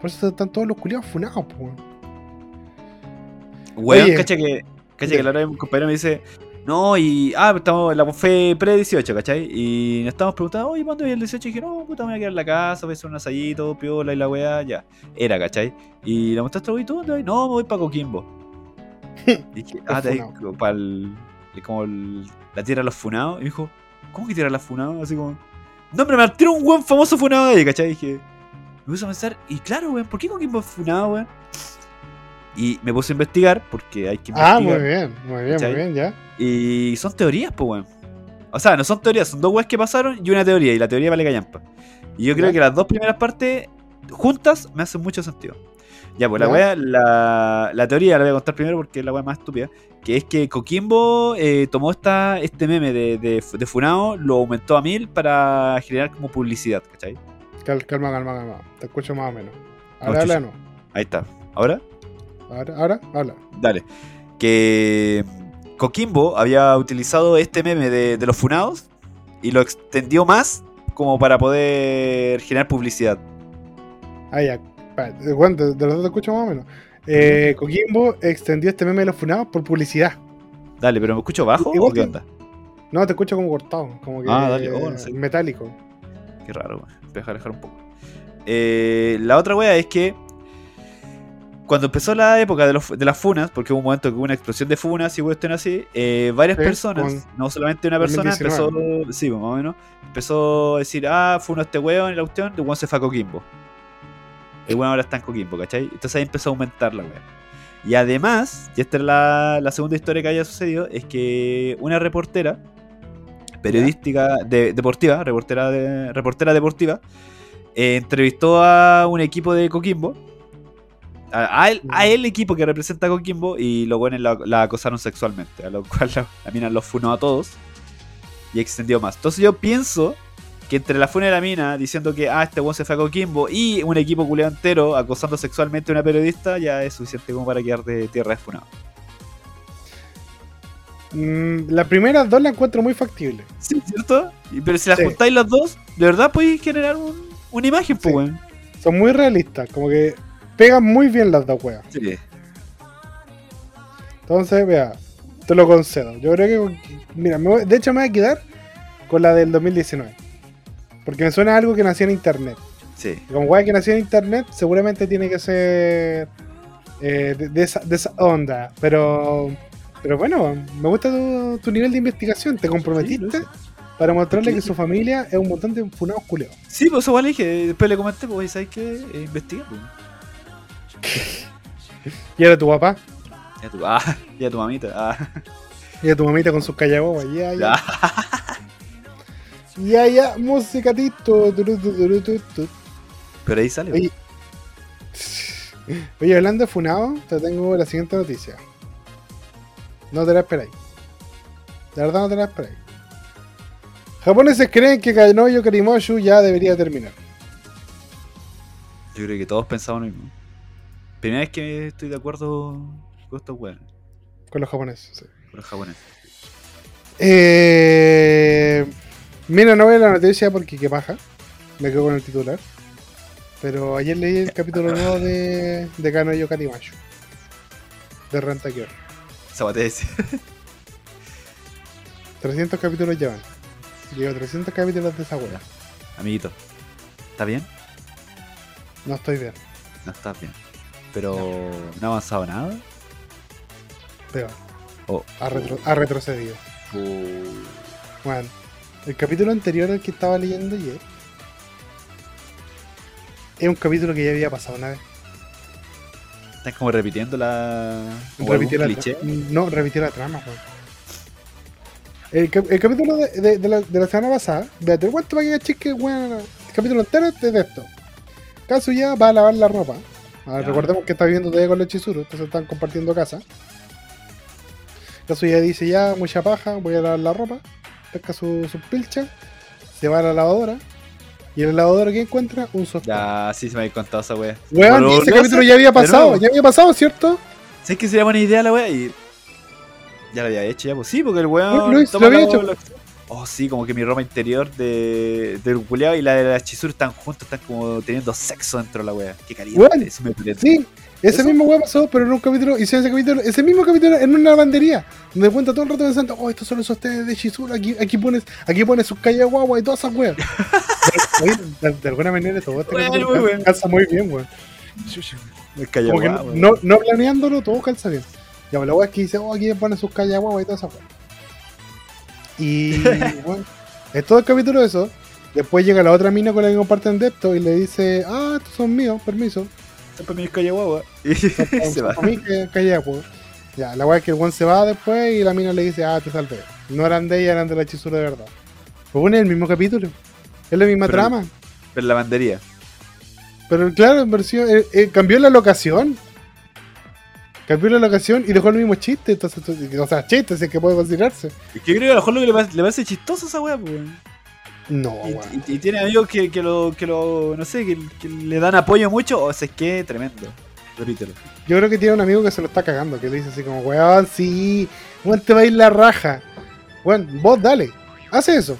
Por eso están todos los culiados funados, weón. Weón, cacha que, cacha Ya. que la hora un compañero me dice, no, y, ah, estamos, la fue pre-18, ¿cachai? Y nos estamos preguntando, oye, ¿cuándo viene el 18? Y dije, no, puta, me voy a quedar en la casa, voy a hacer un asallito, piola y la weá, ya. Era, ¿cachai? Y le mostraste, oye, ¿tú dónde? No, me voy para Coquimbo. Y dije, ah, te para el, como el- la tierra de los funados. Y me dijo, ¿cómo que tierra de los funados? Así como, no, pero me tiro un buen famoso funado de ahí, ¿cachai? Y dije, me puse a pensar, y claro, weón, ¿por qué Coquimbo es funado, weón? Y me puse a investigar, porque hay que investigar. Ah, muy bien, muy bien, ¿Cachai? muy bien, ya. Y son teorías, pues, weón. O sea, no son teorías, son dos weas que pasaron y una teoría. Y la teoría vale callampa. Y yo creo que las dos primeras partes juntas me hacen mucho sentido. Ya, pues la wea, la, la teoría la voy a contar primero porque es la wea más estúpida. Que es que Coquimbo eh, tomó esta, este meme de, de, de Funao, lo aumentó a mil para generar como publicidad, ¿cachai? Cal- Calma, calma, calma. Te escucho más o menos. No, Ahora chucha. no. Ahí está. ¿Ahora? Ahora, ahora, habla. Dale. Que Coquimbo había utilizado este meme de, de los funados y lo extendió más como para poder generar publicidad. Ah, ya. De, de los dos te escucho más o menos. Eh, Coquimbo extendió este meme de los funados por publicidad. Dale, pero ¿me escucho bajo o qué onda? No, te escucho como cortado, como que Ah, dale, oh, no sé. metálico. Qué raro. Voy a dejar un poco. Eh, la otra wea es que cuando empezó la época de, los, de las funas, porque hubo un momento que hubo una explosión de funas y cuestiones así, eh, varias Sí, personas, no solamente una persona, 2019. empezó, sí, más o menos, empezó a decir, ah, funo este weón y la cuestión, el weón se fue a Coquimbo. El weón ahora está en Coquimbo, ¿cachai? Entonces ahí empezó a aumentar la wea. Y además, y esta es la, la segunda historia que haya sucedido, es que una reportera periodística de- deportiva, reportera, de- reportera deportiva, eh, entrevistó a un equipo de Coquimbo, a, a él, a el equipo que representa a Coquimbo, y los buenos la, la acosaron sexualmente, a lo cual la, la mina los funó a todos y extendió más. Entonces yo pienso que entre la funa de la mina diciendo que ah, este weón se fue a Coquimbo y un equipo culeado entero acosando sexualmente a una periodista, ya es suficiente como para quedar de tierra de funado. Mm, la primera dos la encuentro muy factible. Sí, ¿cierto? Pero si las Sí. juntáis las dos, de verdad podéis generar un- una imagen, pues, Sí. weón. Son muy realistas, como que pegan muy bien las dos weas. Sí. Entonces, vea, te lo concedo. Yo creo que, mira, me voy- de hecho me voy a quedar con la del 2019. Porque me suena a algo que nació en internet. Sí. Y como wea que nació en internet, seguramente tiene que ser eh, de, de esa, de esa onda. Pero, pero bueno, me gusta tu, tu nivel de investigación. ¿Te comprometiste? Sí, para mostrarle que su familia es un montón de funados culeos. Sí, pues eso igual le dije. Después le comenté, pues, ¿sabes qué? Eh, investiga, pues. Y era tu papá, Ya tu, ah, tu mamita. Ah, y era tu mamita con sus callabobas. Ya, ya. ya. Tu, tu. Pero ahí sale. Oye, Oye, hablando de Funado, te tengo la siguiente noticia. No te la esperáis. De verdad no te la esperáis. Japoneses creen que Kanoyo Karimoshu ya debería terminar. Yo creo que todos pensamos lo mismo. Primera vez que estoy de acuerdo con estos weones, Con los japoneses, sí. con los japoneses. Eh, mira, no veo la noticia porque qué paja. Me quedo con el titular. Pero ayer leí el capítulo nuevo de, de Kanoyo Karimashu. De Rantakyor. Sabates. 300 capítulos llevan. Llevo 300 capítulos de esa wea. Amiguito, ¿estás bien? No estoy bien. No estás bien. Pero no, ha avanzado nada. Peor. Oh, Ha, retro- ha retrocedido. oh. Bueno, el capítulo anterior al que estaba leyendo ayer es un capítulo que ya había pasado una vez. Estás como repitiendo la. como algún Repitió la cliché. No, repitió la trama. El, cap- el capítulo de, de- de la, de la semana pasada, véate, cuento para que cachis que weón, el capítulo entero es de esto. Kazuya va a lavar la ropa. Ah, Ya. recordemos que está viviendo todavía con los Chizuru, entonces están compartiendo casa. Kazuya dice ya, mucha paja, voy a lavar la ropa. Pesca su, su pilcha, se va a la lavadora. Y en la lavadora que encuentra un sostén. Ya, sí, se me había contado esa wea. Weón, y ese no capítulo sé, ya había pasado, ya había pasado, ¿cierto? ¿Sabes que sería buena idea la wea? Y. Ya la había hecho ya, pues sí, porque el weón. Luis, toma lo había la- hecho. Oh, sí, como que mi ropa interior de, del culeado y la de la Chizuru están juntos, están como teniendo sexo dentro de la wea. Qué eso me parece. Sí, ese ¿Eso? mismo weón pasó, pero en un capítulo, hicieron ese capítulo, ese mismo capítulo en una lavandería, donde cuenta todo el rato pensando, oh, estos son los sostenes de Shizuru, aquí, aquí pones, aquí pones sus calles guagua y todas esas weas. De, de alguna manera todo este Bueno, capítulo calza, bueno. calza muy bien, weón. No, no, no planeándolo, todo calza bien. Ya, la wea es que dice, oh, aquí pones sus calles guagua y todas esas weas. Y, bueno, es todo el capítulo de eso. Después llega la otra mina con la que comparten depto y le dice, ah, estos son míos, permiso. Siempre me calla guagua. Y se va. Mí. Ya, la weá es que el weón se va después y la mina le dice, ah, te salvé. No eran de ella, eran de la hechizura de verdad. Pues bueno, es el mismo capítulo. Es la misma Pero- trama. Pero la bandería. Pero claro, en versión. eh, eh, cambió la locación. Cambió la locación y dejó el mismo chiste. Entonces, o sea, chiste, es que puede considerarse. Es que yo creo que a lo mejor lo que le parece, le parece chistoso a esa wea, pues. No, y- y tiene amigos que, que lo, que lo, no sé, que, que le dan apoyo mucho, o sea, es que tremendo. Repítelo. Yo creo que tiene un amigo que se lo está cagando, que le dice así como, weón, sí, weón, te va a ir la raja. Weón, vos dale, hace eso.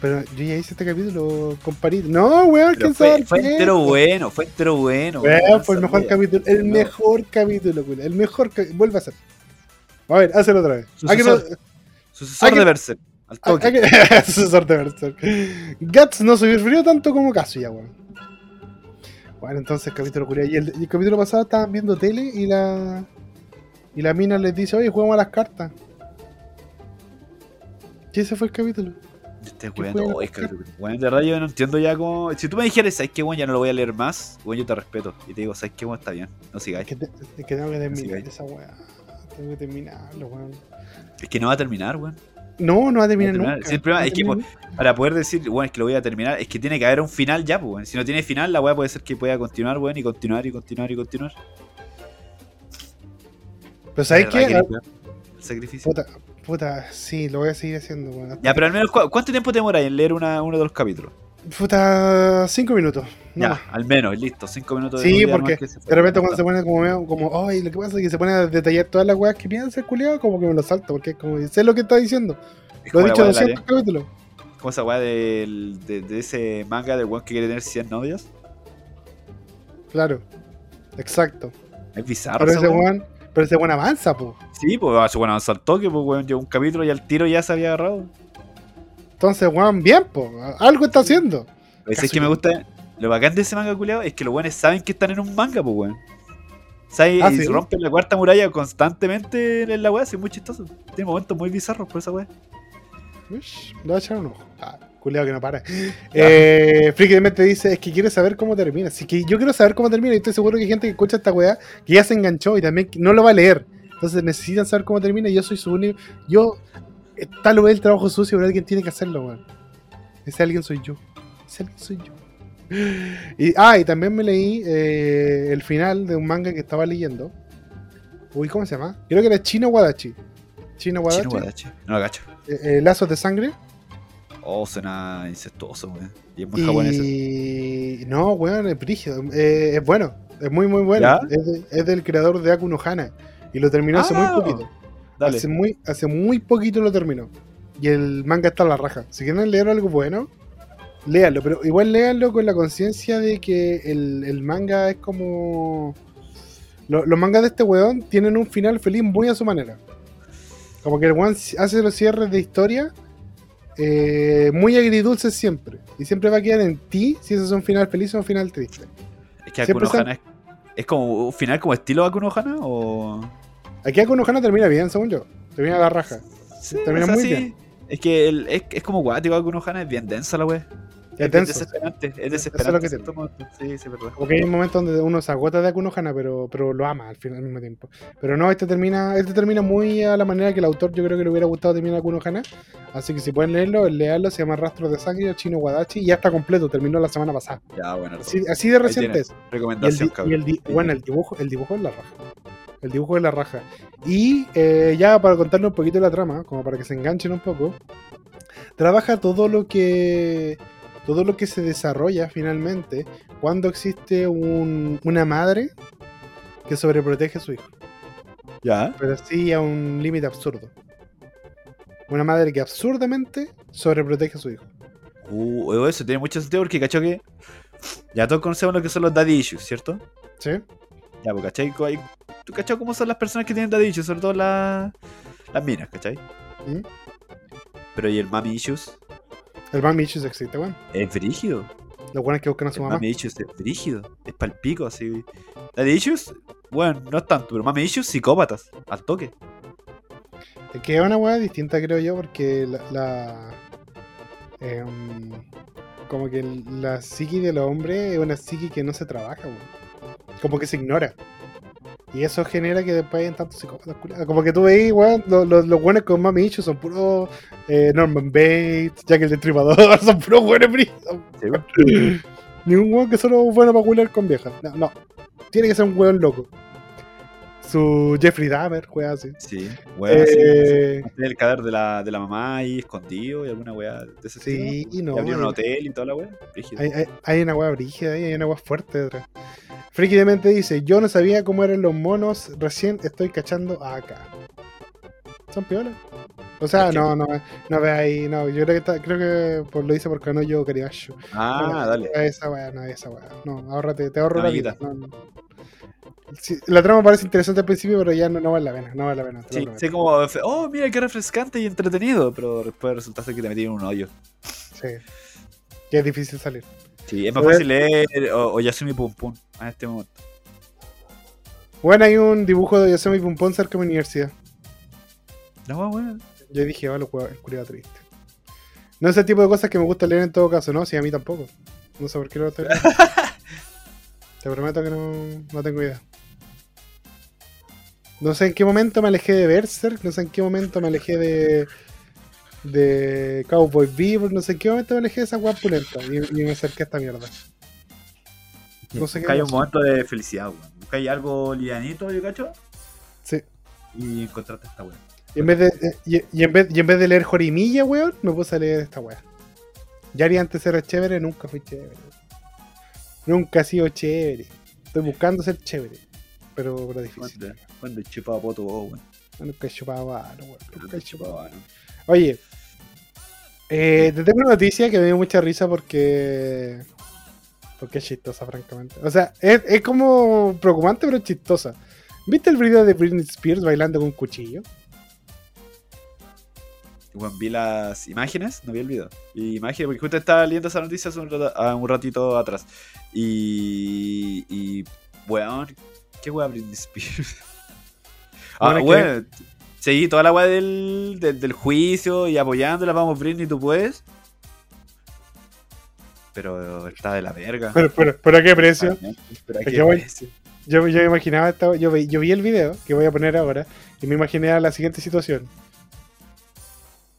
Pero yo ya hice este capítulo con París. No, weón, quién fue, sabe. fue qué? entero bueno, fue entero bueno. Weón, weón, fue el mejor capítulo, el No. mejor capítulo, culo, el mejor capítulo. Vuelve a hacer. A ver, hazlo otra vez. No- Sucesor. De Berserk. Al toque. que- Sucesor de Berserk. Guts no sufrió tanto como Kazuya, weón. Bueno, entonces capítulo culiao. Y el, capítulo pasado estaban viendo tele y la. Y la mina les dice, oye, juguemos a las cartas. Y ese fue el capítulo. Este ¿Qué weón, oh, es que- weón, de verdad yo no entiendo ya cómo. Si tú me dijeras, ¿sabes qué, weón? Ya no lo voy a leer más, weón, yo te respeto. Y te digo, ¿sabes qué, weón? Está bien, no Es sigáis. que, te- es que tengo que terminar esa weá. Tengo que terminarlo, weón. Es que no va a terminar, weón. No, no va a terminar No va a terminar. nunca. Sí, el problema No es que, Para poder decir, weón, es que lo voy a terminar, es que tiene que haber un final ya, pues, weón. Si no tiene final, la weá puede ser que pueda continuar, weón, y continuar y continuar y continuar. Pero ¿sabes qué? que Ah, El sacrificio. Puta, puta, sí, lo voy a seguir haciendo, weón. Ya, pero al menos, ¿cu- ¿cuánto tiempo te demoras en leer una, uno de los capítulos? Puta, cinco minutos. no ya, al menos, listo, cinco minutos Sí, de porque. De repente cuando se pone como como, ay, lo que pasa es que se pone a detallar todas las weas que piensa el culiado, como que me lo salta, porque es como, sé lo que está diciendo. Es Lo he dicho weá de la 200 capítulos. como esa del- de, de ese manga del weón que quiere tener 100 novios. Claro. Exacto. Es bizarro. Pero ese weón, pero ese weón avanza, po. Sí, pues a su bueno avanzó al toque, pues weón, llevó un capítulo y al tiro ya se había agarrado. Entonces, weón, bien, po. Algo está haciendo. Es que me gusta. Lo bacán de ese manga culiado es que los weones saben que están en un manga, pues weón. ¿Sabes? Ah, y ¿sí? rompen la cuarta muralla constantemente en la weá, es muy chistoso. Tiene momentos muy bizarros por esa weá. Le voy a echar un ojo. Ah, culiao que no para. Eh, Mente dice, es que quiere saber cómo termina. Así que yo quiero saber cómo termina y estoy seguro que hay gente que escucha esta weá que ya se enganchó y también no lo va a leer. Entonces necesitan saber cómo termina y yo soy su único... Yo... eh, Tal vez el trabajo sucio, pero alguien tiene que hacerlo, weón. Ese alguien soy yo. Ese alguien soy yo. Y, ah, y también me leí eh, el final de un manga que estaba leyendo. Uy, ¿cómo se llama? Creo que era Chino Wadachi. Chino Wadachi. Chino Guadachi. No lo agacho. eh, eh, Lazos de sangre. Oh, suena incestuoso, weón. Y es muy japonés. Y no, weón, es brígido. Eh, es bueno. Es muy, muy bueno. Es, de- es del creador de Aku no Hana. Y lo terminó hace Ah, muy poquito. Dale. Hace muy, hace muy poquito lo terminó. Y el manga está a la raja. Si quieren leer algo bueno, léanlo. Pero igual léanlo con la conciencia de que el, el manga es como. lo- los mangas de este weón tienen un final feliz muy a su manera. Como que el weón hace los cierres de historia eh, muy agridulces siempre. Y siempre va a quedar en ti si ese es un final feliz o un final triste. Es que siempre Akuno Hana es, es como un final como estilo Akuno Hana o. Aquí Akuno Hana termina bien, según yo. Termina la raja. Sí, Termina muy bien. Es que el- es, es como guático Akuno Hana, es bien densa la wea. Es desesperante. Es Eso es desesperante. lo que ¿cierto? Sí, sí, es verdad. Porque hay un momento donde uno se agota de Akuno Hana, pero, pero lo ama al, final, al mismo tiempo. Pero no, este termina, este termina muy a la manera que el autor yo creo que le hubiera gustado terminar Akuno Hana. Así que si pueden leerlo, leerlo, se llama Rastros de Sangre, chino Wadachi, y ya está completo, terminó la semana pasada. Ya, bueno. Así, así de reciente es. Y el, Recomendación, y el di- bueno, el dibujo, el dibujo es la raja. El dibujo es la raja. Y eh, ya para contarles un poquito la trama, como para que se enganchen un poco, trabaja todo lo que todo lo que se desarrolla finalmente cuando existe un- una madre que sobreprotege a su hijo, Ya. pero sí a un límite absurdo. Una madre que absurdamente sobreprotege a su hijo. Uh, eso tiene mucho sentido porque, cacho que. Ya todos conocemos lo que son los daddy issues, ¿cierto? ¿Sí? Ya, pues, ¿cachai? ¿Tú cachai cómo son las personas que tienen daddy issues? Sobre todo las, las minas, ¿cachai? ¿Mm? Pero ¿y el mami issues? El mami issues existe, bueno. Es brígido. Lo bueno es que buscan a su El mamá. mami issues es brígido. Es palpico, así. Daddy issues, bueno, no es tanto, pero mami issues, psicópatas, al toque. Es que es una weá distinta, creo yo, porque la. la- em, como que la psiqui de los hombres es una psiqui que no se trabaja, weón. Como que se ignora. Y eso genera que después hayan tantos psicópatas culiados. Como que tú veis, weón, los, los, los buenos con Mami Ichu son puros eh, Norman Bates, Jack el Destripador, son puros buenos brillos. Sí. Ningún weón que solo es bueno para culiar con viejas. No, no. Tiene que ser un weón loco. Su Jeffrey Dahmer, weón así. Sí, weón, Eh, sí. El cadáver de la, de la mamá ahí escondido y alguna weá de ese Sí, estilo. y no. Y abrieron un hotel y toda la weá. Hay, hay, hay una weá brígida ahí, hay una weá fuerte detrás. Friki de mente dice, yo no sabía cómo eran los monos, recién estoy cachando acá. Son piolas. O sea, no, no, no ve ahí, no, yo creo que creo que por, lo dice porque no yo Caribacho. Ah, dale. Esa weá, no, esa weá. No, ahorrate, te ahorro la vida. La trama parece interesante al principio, pero ya no, vale la pena, no vale la pena. Sí, sí, como, oh, mira qué refrescante y entretenido, pero después resultaste que te metí en un hoyo. Sí. Que es difícil salir. Sí, es más fácil leer o, o Yasumi Pum Pum en este momento. Bueno, hay un dibujo de Yosemite Pumpón cerca de mi universidad. No, bueno. Yo dije, va, lo el culiado triste. No es el tipo de cosas que me gusta leer en todo caso, ¿no? Sí, a mí tampoco. No sé por qué lo estoy leyendo. Te prometo que no, no tengo idea. No sé en qué momento me alejé de Berserk, no sé en qué momento me alejé de. de Cowboy Bebop, no sé en qué momento me alejé de esa guapa pulenta y, y me acerqué a esta mierda. No sé Buscáis un momento de felicidad, weón. Buscáis algo lianito, yo cacho, Sí. y encontraste esta weón. Y en vez de, eh, y, y en vez, y en vez de leer Jorimilla, weón, me puse a leer esta weá. Yari antes era chévere, nunca fui chévere. Nunca he sido chévere. Estoy buscando ser chévere. Pero, pero difícil. ¿Cuándo, cuándo chupaba poto vos, weón? Nunca he chupado varo, weón. Nunca ¿Cuándo he chupado? Oye, eh, te tengo una noticia que me dio mucha risa porque. Porque es chistosa, francamente. O sea, es, es como preocupante, pero es chistosa. ¿Viste el video de Britney Spears bailando con un cuchillo? Weón, vi las imágenes, no vi el video. Y imágenes, porque justo estaba leyendo esa noticia hace un, ah, un ratito atrás. Y. Y. Weón, ¿qué weón Britney Spears? ah, Bueno, que- weón. seguí toda la weá del, del, del juicio y apoyándola, vamos Britney, tú puedes. Pero está de la verga. Pero, pero, pero ¿a qué precio? Pero ¿a Es qué que voy- precio? Yo, yo imaginaba, esta- yo, vi, yo vi el video que voy a poner ahora y me imaginé a la siguiente situación.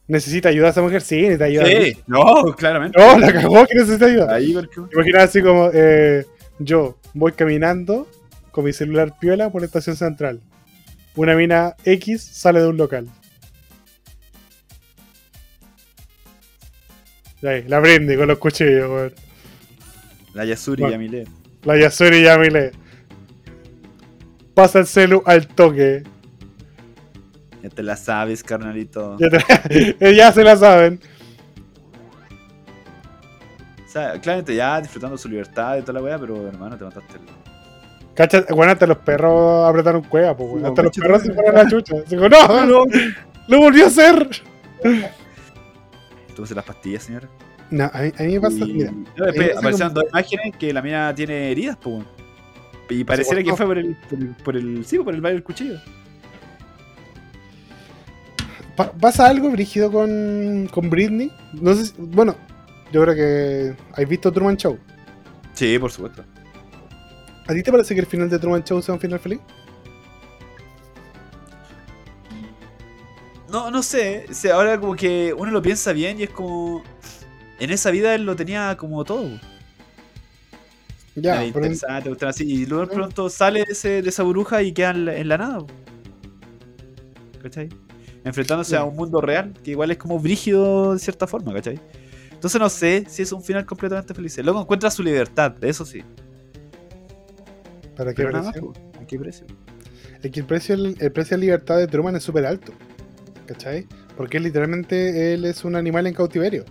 ¿Necesita ayuda esa mujer? Sí, necesita ayuda. Sí, no, claramente. No, la cagó que necesita ayuda. Ahí, porque... Imaginaba así como eh, yo voy caminando con mi celular piola por la estación central. Una mina X sale de un local. Ahí, la prende con los cuchillos, weón. La Yasuri Bueno. Yamile. La Yasuri Yamile. Pasa el celu al toque. Ya te la sabes, carnalito. Ya, te- ya se la saben. O sea, claramente ya disfrutando su libertad y toda la weá, pero hermano, te mataste. el- Cacha, bueno, hasta los perros apretaron cueva, pues, weón. No, Hasta los perros se fueron a la chucha. Se dijo, no, no, lo volvió a hacer. Tómese las pastillas, señora. No, a mí, a mí me pasa, Y- mira, no, después ese aparecieron dos imágenes que la mina tiene heridas, pues. Y pareciera que fue por el, por el, por el. Sí, por el baile del cuchillo. pa- pasa algo brígido con, con Britney. No sé si- bueno, yo creo que has visto Truman Show. Sí, por supuesto. ¿A ti te parece que el final de Truman Show sea un final feliz? No, no sé. o sea, ahora como que uno lo piensa bien y es como. En esa vida él lo tenía como todo. Ya, Era interesante, así. Y luego de pronto sale de, ese- de esa burbuja y queda en la, en la nada. ¿Cachai? Enfrentándose a un mundo real, que igual es como brígido de cierta forma, ¿cachai? Entonces no sé si es un final completamente feliz. Luego encuentra su libertad, eso sí. ¿para qué Pero precio? ¿a qué precio? Es que el precio, el precio de libertad de Truman es súper alto. ¿Cachai? Porque literalmente él es un animal en cautiverio.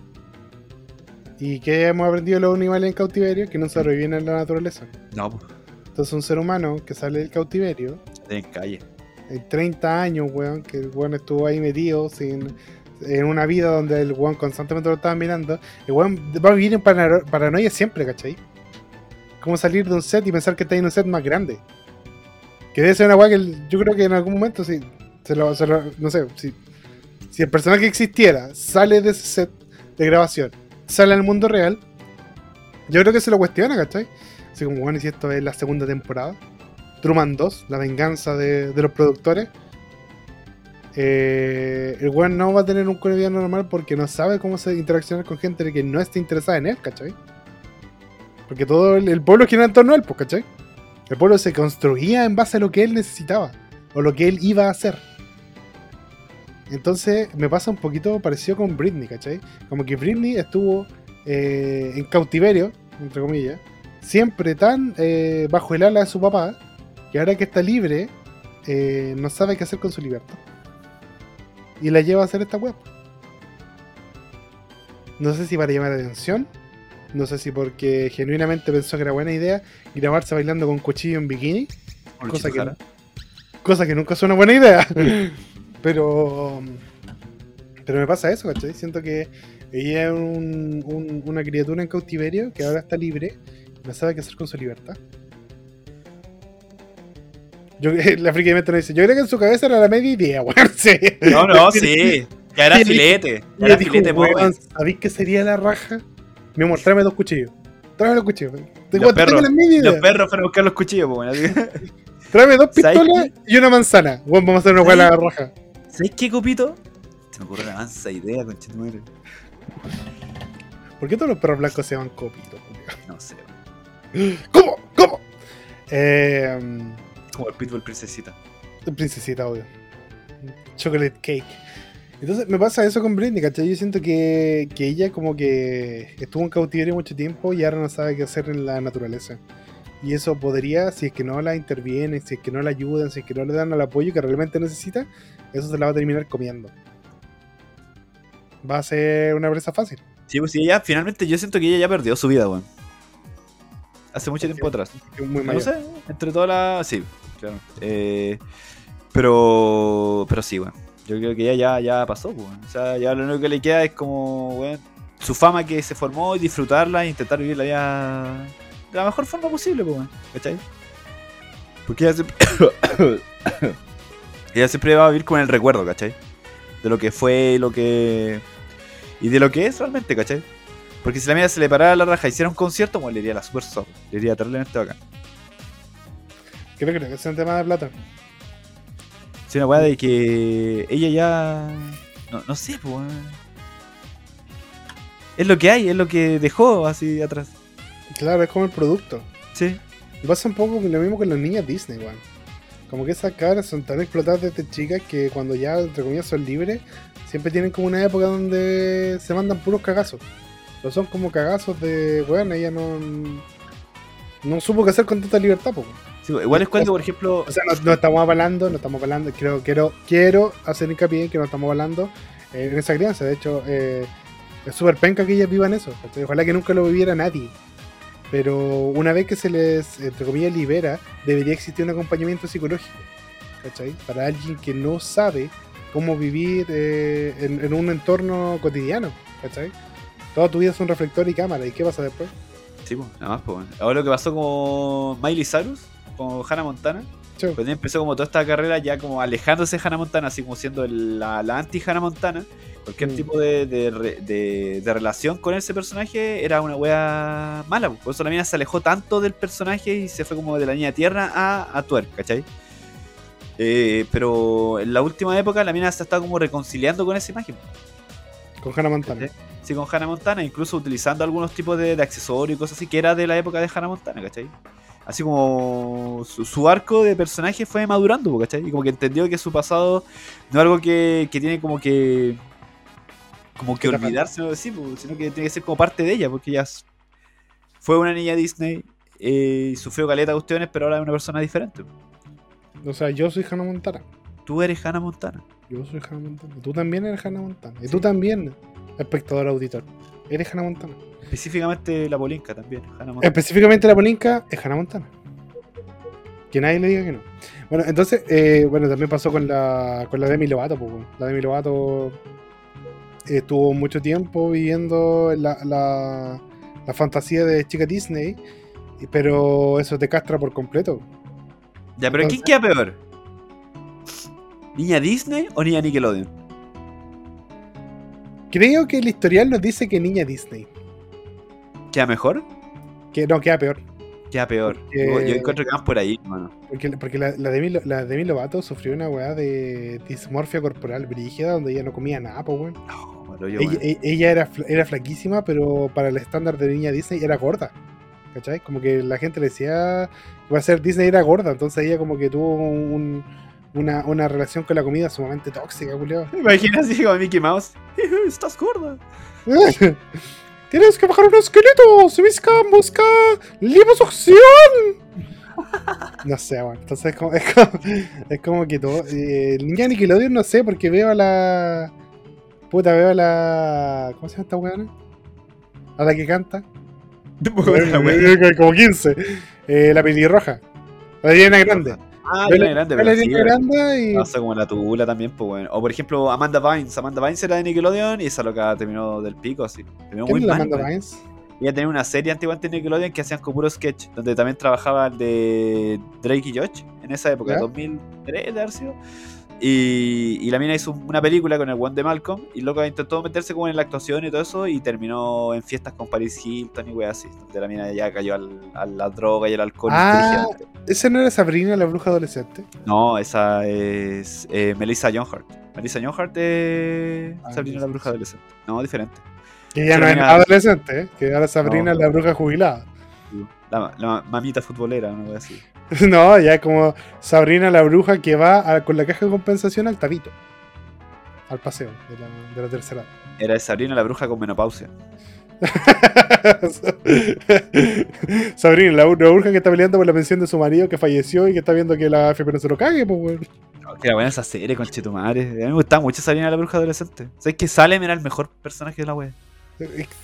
¿Y qué hemos aprendido de los animales en cautiverio? Que no sobreviven en la naturaleza. No, Entonces un ser humano que sale del cautiverio, en calle. en 30 años, weón, que el weón estuvo ahí metido sin, en una vida donde el weón constantemente lo estaba mirando, el weón va a vivir en parano- paranoia siempre, ¿cachai? Como salir de un set y pensar que está en un set más grande. Que debe ser una weá que yo creo que en algún momento, si se lo, se lo- no sé, si, si el personaje existiera, sale de ese set de grabación, sale al mundo real, yo creo que se lo cuestiona, ¿cachai? Así como, bueno, y si esto es la segunda temporada, Truman 2, la venganza de, de los productores. Eh, el weón no va a tener un vida normal porque no sabe cómo se interaccionar con gente que no esté interesada en él, ¿cachai? Porque todo el, el pueblo gira en torno a él, pues, ¿cachai? El pueblo se construía en base a lo que él necesitaba o lo que él iba a hacer. Entonces me pasa un poquito parecido con Britney, ¿cachai? Como que Britney estuvo eh, en cautiverio, entre comillas, siempre tan eh, bajo el ala de su papá, que ahora que está libre, eh, no sabe qué hacer con su libertad. Y la lleva a hacer esta web. No sé si para llamar la atención, no sé si porque genuinamente pensó que era buena idea grabarse bailando con cuchillo en bikini, cosa que, cosa que nunca es una buena idea. pero pero me pasa eso, ¿cachai? Siento que ella es un- un- una criatura en cautiverio que ahora está libre y no sabe qué hacer con su libertad. Yo, la friki de Metro dice, yo creo que en su cabeza era la media idea, weón. Sí. No, no, sí. Ya era filete. Ya era filete, weón. ¿sabéis qué sería la raja? Mi amor, tráeme dos cuchillos. Tráeme los cuchillos. Te Los perros. la media idea. Los perros fueron a buscar los cuchillos, weón. Tráeme dos ¿Sabes pistolas y una manzana. Weón, vamos a hacer una a la raja. ¿Sabes qué, copito? Se me ocurre una mansa idea, conchetumare. ¿Por qué todos los perros blancos se llaman copitos? culiao? No sé. ¿Cómo? ¿Cómo? Eh, Como el pitbull princesita. princesita, obvio. Chocolate cake. Entonces me pasa eso con Britney, ¿cachai? Yo siento que, que ella como que estuvo en cautiverio mucho tiempo y ahora no sabe qué hacer en la naturaleza. Y eso podría, si es que no la intervienen, si es que no la ayudan, si es que no le dan el apoyo que realmente necesita, eso se la va a terminar comiendo. Va a ser una presa fácil. Sí, pues sí, ella finalmente yo siento que ella ya perdió su vida, weón. Hace mucho Sí. tiempo atrás. muy No sé, entre todas las. Sí, claro. Eh, pero. Pero sí, weón. Yo creo que ella ya, ya pasó, weón. O sea, ya lo único que le queda es como, weón, su fama que se formó y disfrutarla e intentar vivir la vida de la mejor forma posible, pues, weón. ¿Cachai? Porque ella siempre. Ella siempre va a vivir con el recuerdo, ¿cachai? De lo que fue y lo que. Y de lo que es realmente, ¿cachai? Porque si la mía se le parara la raja y hiciera un concierto, pues le iría la super soft. Le iría terriblemente bacán. Creo, creo que es un tema de plata. Sí, una weá de que ella ya. No, no sé, pues. Es lo que hay, es lo que dejó así atrás. Claro, es como el producto. Sí. Y pasa un poco lo mismo con las niñas Disney, weón. Como que esas cabras son tan explotadas desde chicas que cuando ya, entre comillas, son libres, siempre tienen como una época donde se mandan puros cagazos. Pero son como cagazos de, weón, ella no. No supo qué hacer con tanta libertad, po. Sí, igual es cuando, por ejemplo. O sea, no, no estamos hablando, no estamos hablando, creo, quiero, quiero hacer hincapié en que no estamos hablando eh, en esa crianza. De hecho, eh, es súper penca que ellas vivan eso. Ojalá que nunca lo viviera nadie. Pero una vez que se les, entre comillas, libera, debería existir un acompañamiento psicológico. ¿Cachai? Para alguien que no sabe cómo vivir eh, en, un entorno cotidiano. ¿Cachai? Toda tu vida es un reflector y cámara. ¿Y qué pasa después? Sí, pues, nada más, pues. Ahora lo que pasó con Miley Cyrus, con Hannah Montana. Chau. Pues empezó como toda esta carrera ya como alejándose de Hannah Montana, así como siendo el- la, la anti-Hannah Montana. Cualquier Mm. tipo de, de re- de- de relación con ese personaje era una wea mala. pues. Por eso la mina se alejó tanto del personaje y se fue como de la niña tierra a, a twerk, ¿cachai? Eh, pero en la última época la mina se está como reconciliando con esa imagen. Con Hannah Montana. Sí, con Hannah Montana, incluso utilizando algunos tipos de, de accesorios y cosas así que era de la época de Hannah Montana, ¿cachai? Así como su, su arco de personaje fue madurando, ¿cachai? Y como que entendió que su pasado no es algo que, que tiene como que. como que olvidarse. Sí, sino que tiene que ser como parte de ella, porque ella fue una niña Disney eh, y sufrió caleta de cuestiones, pero ahora es una persona diferente. O sea, yo soy Hannah Montana. Tú eres Hannah Montana. Yo soy Hannah Montana. Tú también eres Hannah Montana. Y tú también, espectador auditor. Eres Hannah Montana. Específicamente la Polinka también, Hannah Montana. Específicamente la Polinka es Hannah Montana. Que nadie le diga que no. Bueno, entonces, eh, bueno, también pasó con la, con la Demi Lovato. po, weón. la Demi Lovato estuvo mucho tiempo viviendo la, la, la fantasía de chica Disney, pero eso te castra por completo. Ya, pero ¿quién queda peor? ¿Niña Disney o niña Nickelodeon? Creo que el historial nos dice que niña Disney. ¿Queda mejor? Que no, queda peor. Queda peor. Porque- Yo, yo encuentro que más por ahí, hermano. Porque, porque la, la, Demi, la Demi Lovato sufrió una weá de dismorfia corporal brígida donde ella no comía nada, pues weón. No, malo yo, Ella, e- ella era, era flaquísima, pero para el estándar de niña Disney era gorda. ¿Cachai? Como que la gente le decía que va a ser Disney era gorda, entonces ella como que tuvo un- una, una relación con la comida sumamente tóxica, culiao. Imagina así como Mickey Mouse. Estás gorda. Tienes que bajar unos kilitos, busca, busca liposucción. No sé, bueno, entonces es como, es como, es como que todo. Eh, niña Nickelodeon no sé, porque veo a la. Puta, veo a la. ¿Cómo se llama esta weona? A la que canta. como 15. Eh, la pelirroja. La Ariana Grande. Ah, la- Grande, pero sí, Grande y. Pasa como la tula también, pues bueno. O por ejemplo, Amanda Vines. Amanda Vines era de Nickelodeon y esa loca terminó del pico, así. Terminó ¿Quién muy mal. Amanda weón. Bynes? Ella tenía una serie antiguamente en Nickelodeon que hacían como puro sketch, donde también trabajaba el de Drake y Josh en esa época, ¿Ya? 2003 de haber sido. Y, y la mina hizo una película con el one de Malcolm y loca intentó meterse como en la actuación y todo eso y terminó en fiestas con Paris Hilton y wey así, donde la mina ya cayó al, a la droga y al alcohol. Ah. ¿Esa no era Sabrina, la bruja adolescente? No, esa es eh, Melissa John Hart. Melissa John Hart es Ah, Sabrina la bruja adolescente. No, diferente. Que ya no es adolescente, ¿eh? que ahora Sabrina No. es la bruja jubilada. La, la mamita futbolera, una wea así. No, ya es como Sabrina la bruja que va a- con la caja de compensación al tabito. Al paseo de la, de la tercera. Era Sabrina la bruja con menopausia. Sabrina, la, la bruja que está peleando por la pensión de su marido que falleció y que está viendo que la AFP no se lo cague, pues, weón. Que era buena esa serie, con Chetumare. A mí me gustaba mucho Sabrina la bruja adolescente. ¿Sabes que Salem era el mejor personaje de la wea?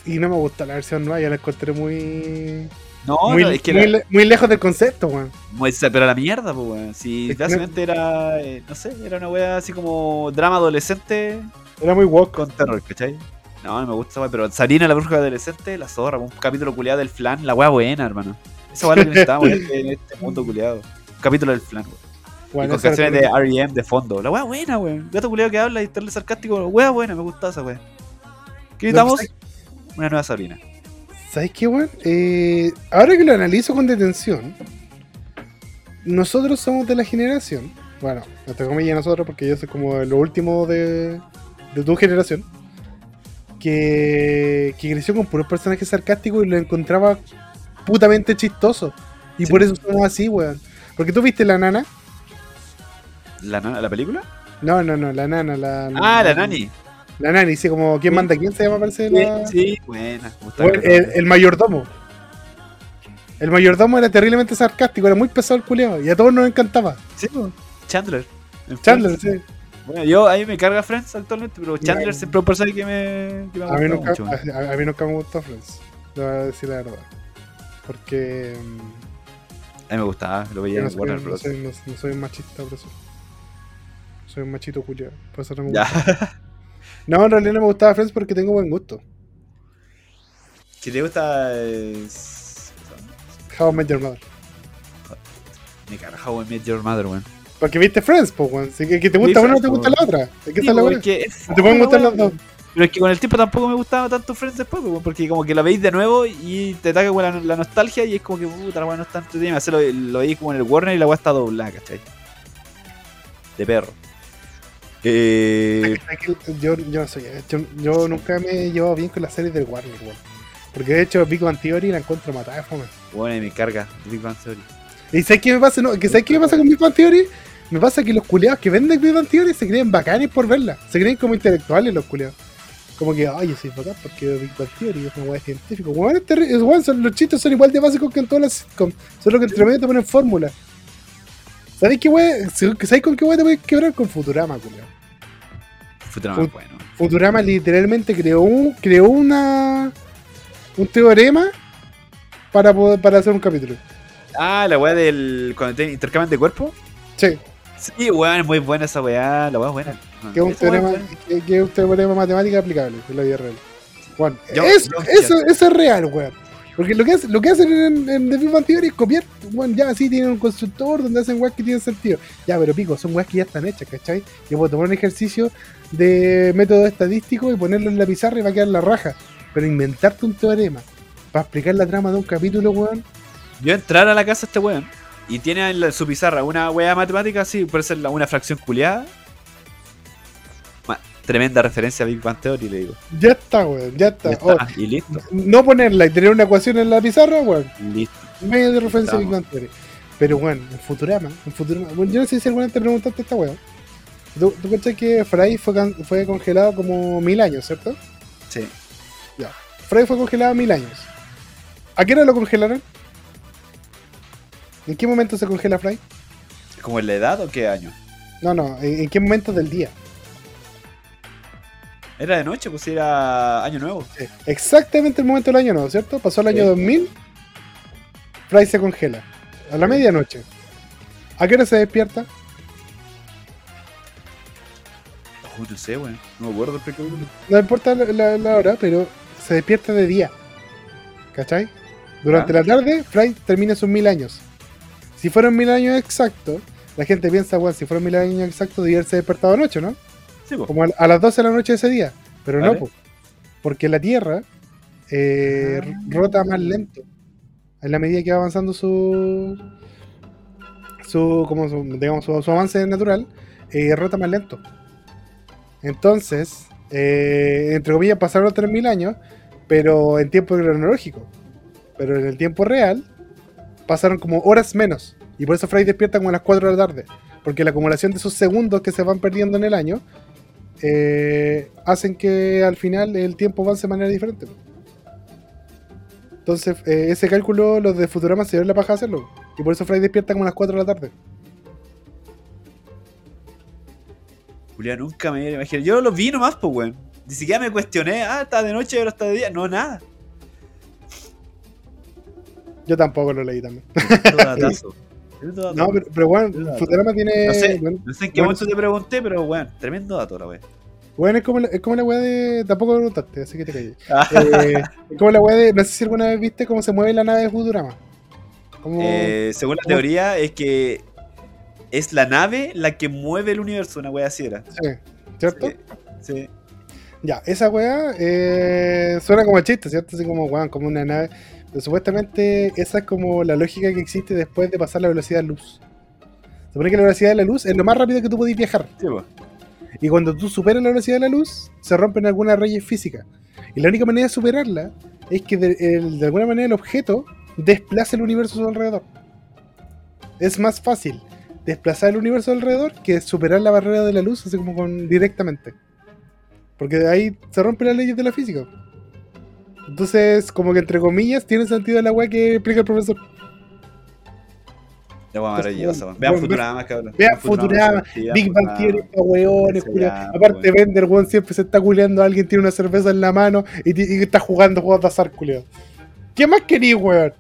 Y no me gusta la versión nueva, ya la encontré muy. No, muy, no, es que muy, era, le- muy lejos del concepto, weón. pero a la mierda, pues weón. Si Es no- básicamente era, eh, no sé, era una wea así como drama adolescente Era muy woke. con terror, ¿cachai? No, no me gusta wea, pero Sabrina la bruja adolescente, la zorra, un capítulo culiado del flan, la wea buena, hermano. Esa es lo que necesitábamos en este, en este mundo culiado. Un capítulo del flan, weón. y Bueno, con esa canciones de R.E.M. de fondo. La wea buena, weón. Gato culiado que habla y estarle sarcástico. Wea buena, me gusta esa wea. ¿Qué necesitamos? Una nueva Sabrina. ¿Sabes qué, weón? Eh, ahora que lo analizo con detención, nosotros somos de la generación, bueno, entre comillas nosotros, porque yo soy como lo último de, de tu generación, que, que creció con puros personajes sarcásticos y lo encontraba putamente chistoso. Y Sí. por eso somos así, weón. Porque tú viste la nana. ¿La, nana- ¿La película? No, no, no, la nana, la. Ah, la nani. La nani, como ¿quién manda? ¿Quién se llama? Parece Sí, la- sí, buena. gusta Bueno, el el, mayordomo. El mayordomo era terriblemente sarcástico, era muy pesado el culiao y a todos nos encantaba. Sí. Chandler. Chandler, Friends. sí. Bueno, yo a mí me carga Friends actualmente, pero Chandler Ya. siempre es un personaje que me, que me ha A mí, nunca, mucho. a, a mí nunca me gustó Friends. Lo voy a decir la verdad. Porque. A mí me gustaba, lo veía no en Warner no, Bros. soy, no- no soy un machista por eso. Soy un machito culiao. Por eso no me Ya. No, en realidad no me gustaba Friends porque tengo buen gusto. Si te gusta. es- How I Met Your Mother. Me carga How I Met Your Mother, weón. Porque viste Friends, pues, weón. Si que, que te gusta una o te gusta la otra. Es que Sí, es la weón, es es Te pueden gustar weón. las dos. Pero es que con el tiempo tampoco me gustaba tanto Friends después, weón, porque como que la veis de nuevo y te ataca con la, la nostalgia y es como que puta, la weá no está entretenida. Hacer lo, lo veis como en el Warner y la weá está doblada, ¿cachai? De perro. Eh, Yo, yo no soy. Yo, yo nunca me he llevado bien con las series del Warner, weón. Porque de hecho, Big Bang Theory la encuentro matada de fome. bueno, y me carga Big Bang Theory. ¿Y sabes qué me pasa? No, ¿Sabes qué me pasa con Big Bang Theory? Me pasa que los culiados que venden Big Bang Theory se creen bacanes por verla. Se creen como intelectuales los culiados. Como que, ay, yo soy bacán porque veo Big Bang Theory es una weá científica. Weón, es terri- es weón, son- los chistes son igual de básicos que en todas las sitcoms. Solo que entre medio te ponen fórmula. ¿Sabes qué weá? ¿Sabes con qué weá te puedes quebrar? Con Futurama, culiado. Futurama Fut- bueno. Futurama literalmente creó un, creó una un teorema para poder, para hacer un capítulo. Ah, la weá del. cuando te intercambian de cuerpo. Sí, Sí, weón, es muy buena esa weá. La weá es buena. que es un teorema, que, que es un teorema matemático aplicable en la vida real. Yo- eso, eso es real, weón. Porque lo que, hace- lo que hacen en, en The Big Bang es copiar, bueno, ya sí tienen un constructor donde hacen weas que tienen sentido. Ya, pero pico, son weas que ya están hechas, ¿cachai? Yo puedo tomar un ejercicio de método estadístico y ponerlo en la pizarra y va a quedar la raja. Pero inventarte un teorema para explicar la trama de un capítulo, weón, Yo entrar a la casa este weón y tiene en su pizarra una weá matemática así, puede ser una fracción culiada. Tremenda referencia a Big Bang Theory, le digo. ya está, weón, ya está. Ya está, Oh, y listo, no ponerla y tener una ecuación en la pizarra, weón, listo. medio de referencia a Big. Bang Theory. Pero bueno, en Futurama, en Futurama, bueno, yo no sé si alguna vez te preguntaste esta weón. ¿Tú, tú cachai que Fry fue, fue congelado como mil años, ¿cierto? Sí. Fry fue congelado mil años. ¿A qué hora lo congelaron? ¿En qué momento se congela Fry? ¿Como en la edad o qué año? No, no, ¿en, en qué momento del día? Era de noche, pues era año nuevo. Exactamente el momento del año nuevo, ¿cierto? Pasó el año Sí. 2000, Fry se congela. A la medianoche. ¿A qué hora se despierta? Oh, no sé, weón. No me acuerdo capítulo. No importa la, la- la hora, pero se despierta de día. ¿Cachai? Durante Ya. la tarde, Fry termina sus mil años. Si fueron mil años exactos, la gente piensa, bueno, si fueron mil años exactos, debía haberse despertado anoche, ¿no? Sí, pues. Como a, a las 12 de la noche de ese día. Pero no, porque la Tierra eh, Ah. rota más lento. En la medida que va avanzando su. su. como su, digamos, su, su avance natural, eh, rota más lento. Entonces, eh, entre comillas, pasaron 3.000 años, pero en tiempo cronológico. Pero en el tiempo real, pasaron como horas menos. Y por eso Fry despierta como a las 4 de la tarde. Porque la acumulación de esos segundos que se van perdiendo en el año eh, hacen que al final el tiempo avance de manera diferente. Entonces, eh, ese cálculo los de Futurama se dieron la paja a hacerlo. Y por eso Fry despierta como a las 4 de la tarde. Julián, nunca me imaginé. Yo lo vi nomás, pues, weón. Ni siquiera me cuestioné, ah, está de noche, ahora está de día. No, nada. Yo tampoco lo leí también. No, pero, pero bueno. Futurama tiene. No sé, bueno, no sé en qué bueno, momento te pregunté, pero weón, tremendo dato la weón. bueno, es como, la, es como la weá de. Tampoco me preguntaste, así que te calles. Ah. Eh, es como la weá de. No sé si alguna vez viste cómo se mueve la nave de Futurama. Como, Eh, según la teoría es que es la nave la que mueve el universo, una wea así era. Sí, ¿cierto? Sí, sí. Ya, esa weá eh, suena como chiste, ¿cierto? Así como, weón, como una nave. Supuestamente esa es como la lógica que existe después de pasar la velocidad de luz. Se supone que la velocidad de la luz es lo más rápido que tú podés viajar. Sí. Y cuando tú superas la velocidad de la luz, se rompen algunas leyes físicas. Y la única manera de superarla es que de, el- de alguna manera el objeto desplace el universo a su alrededor. Es más fácil desplazar el universo alrededor que superar la barrera de la luz así como con, directamente. Porque de ahí se rompen las leyes de la física. Entonces, como que entre comillas, tiene sentido la weá que explica el profesor. La Entonces, maravillosa, weón. Vean Futurama, cabrón. Vean Futurama, Big Bang. Theory weones, Aparte, weón. Bender, weón, siempre se está culeando a alguien, tiene una cerveza en la mano y, está jugando juegos de azar, culiao. ¿Qué más querís, weón?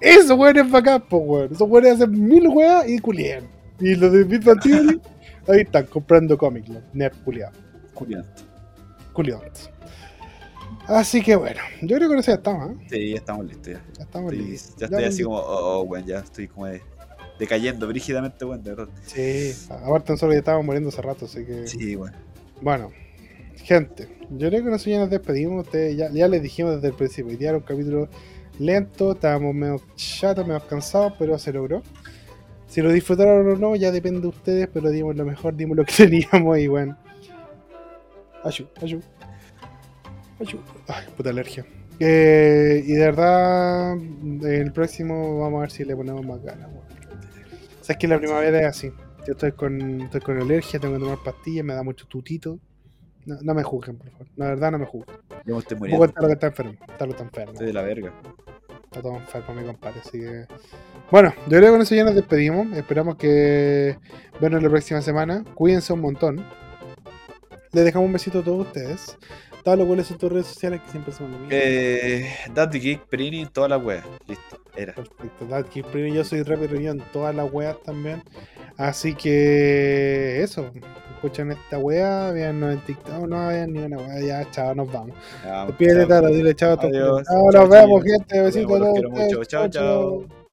Eso, weón, es bacán, po, weón. Esos weones hacen mil weas y culean. Y los de Big Bang Theory, ahí están, comprando cómics, los nerd culiados. Curioso. Culiados. Así que bueno, yo creo que eso ya estamos, ¿eh? Sí, ya estamos listos ya. Ya estamos Estoy- listos. ya estoy así como, oh, oh, weón, ya estoy como de- decayendo brígidamente, weón, de verdad. Sí, aparte nosotros ya estábamos muriendo hace rato, así que. Sí, weón. Bueno, gente, yo creo que nosotros ya nos despedimos. Ustedes ya, ya les dijimos desde el principio. Hoy día era un capítulo lento, estábamos medio chatos, medio cansados, pero se logró. Si lo disfrutaron o no, ya depende de ustedes, pero dimos lo mejor, dimos lo que teníamos y bueno. Ayú, ayú. Ay, puta alergia. Eh, y de verdad, el próximo vamos a ver si le ponemos más ganas. weón. O sea, es que la primavera es así. Yo estoy con, estoy con alergia, tengo que tomar pastillas, me da mucho tutito. No, no me juzguen, por favor. La verdad, no me juzguen. Yo me estoy Un muriendo. poco está lo que está enfermo. Está lo que está enfermo. Estoy de la verga. Está todo enfermo, mi compadre. Así que. Bueno, yo creo que con eso ya nos despedimos. Esperamos que vernos la próxima semana. Cuídense un montón. Les dejamos un besito a todos ustedes. Tablo, ¿cuáles son tus redes sociales? Que siempre son lo mismo. Eh, Daddy Geek, Prini, toda la wea. Listo, era. Perfecto. Dad Kick Premium, yo soy Rapper en todas las weas también. Así que eso. Escuchen esta wea, veannos en TikTok, no vean ni una wea, ya, chao, nos vamos. Despídete. Taro, dile chao a todos. Chao, nos vemos, gente. Besitos a todos. Chao, chao.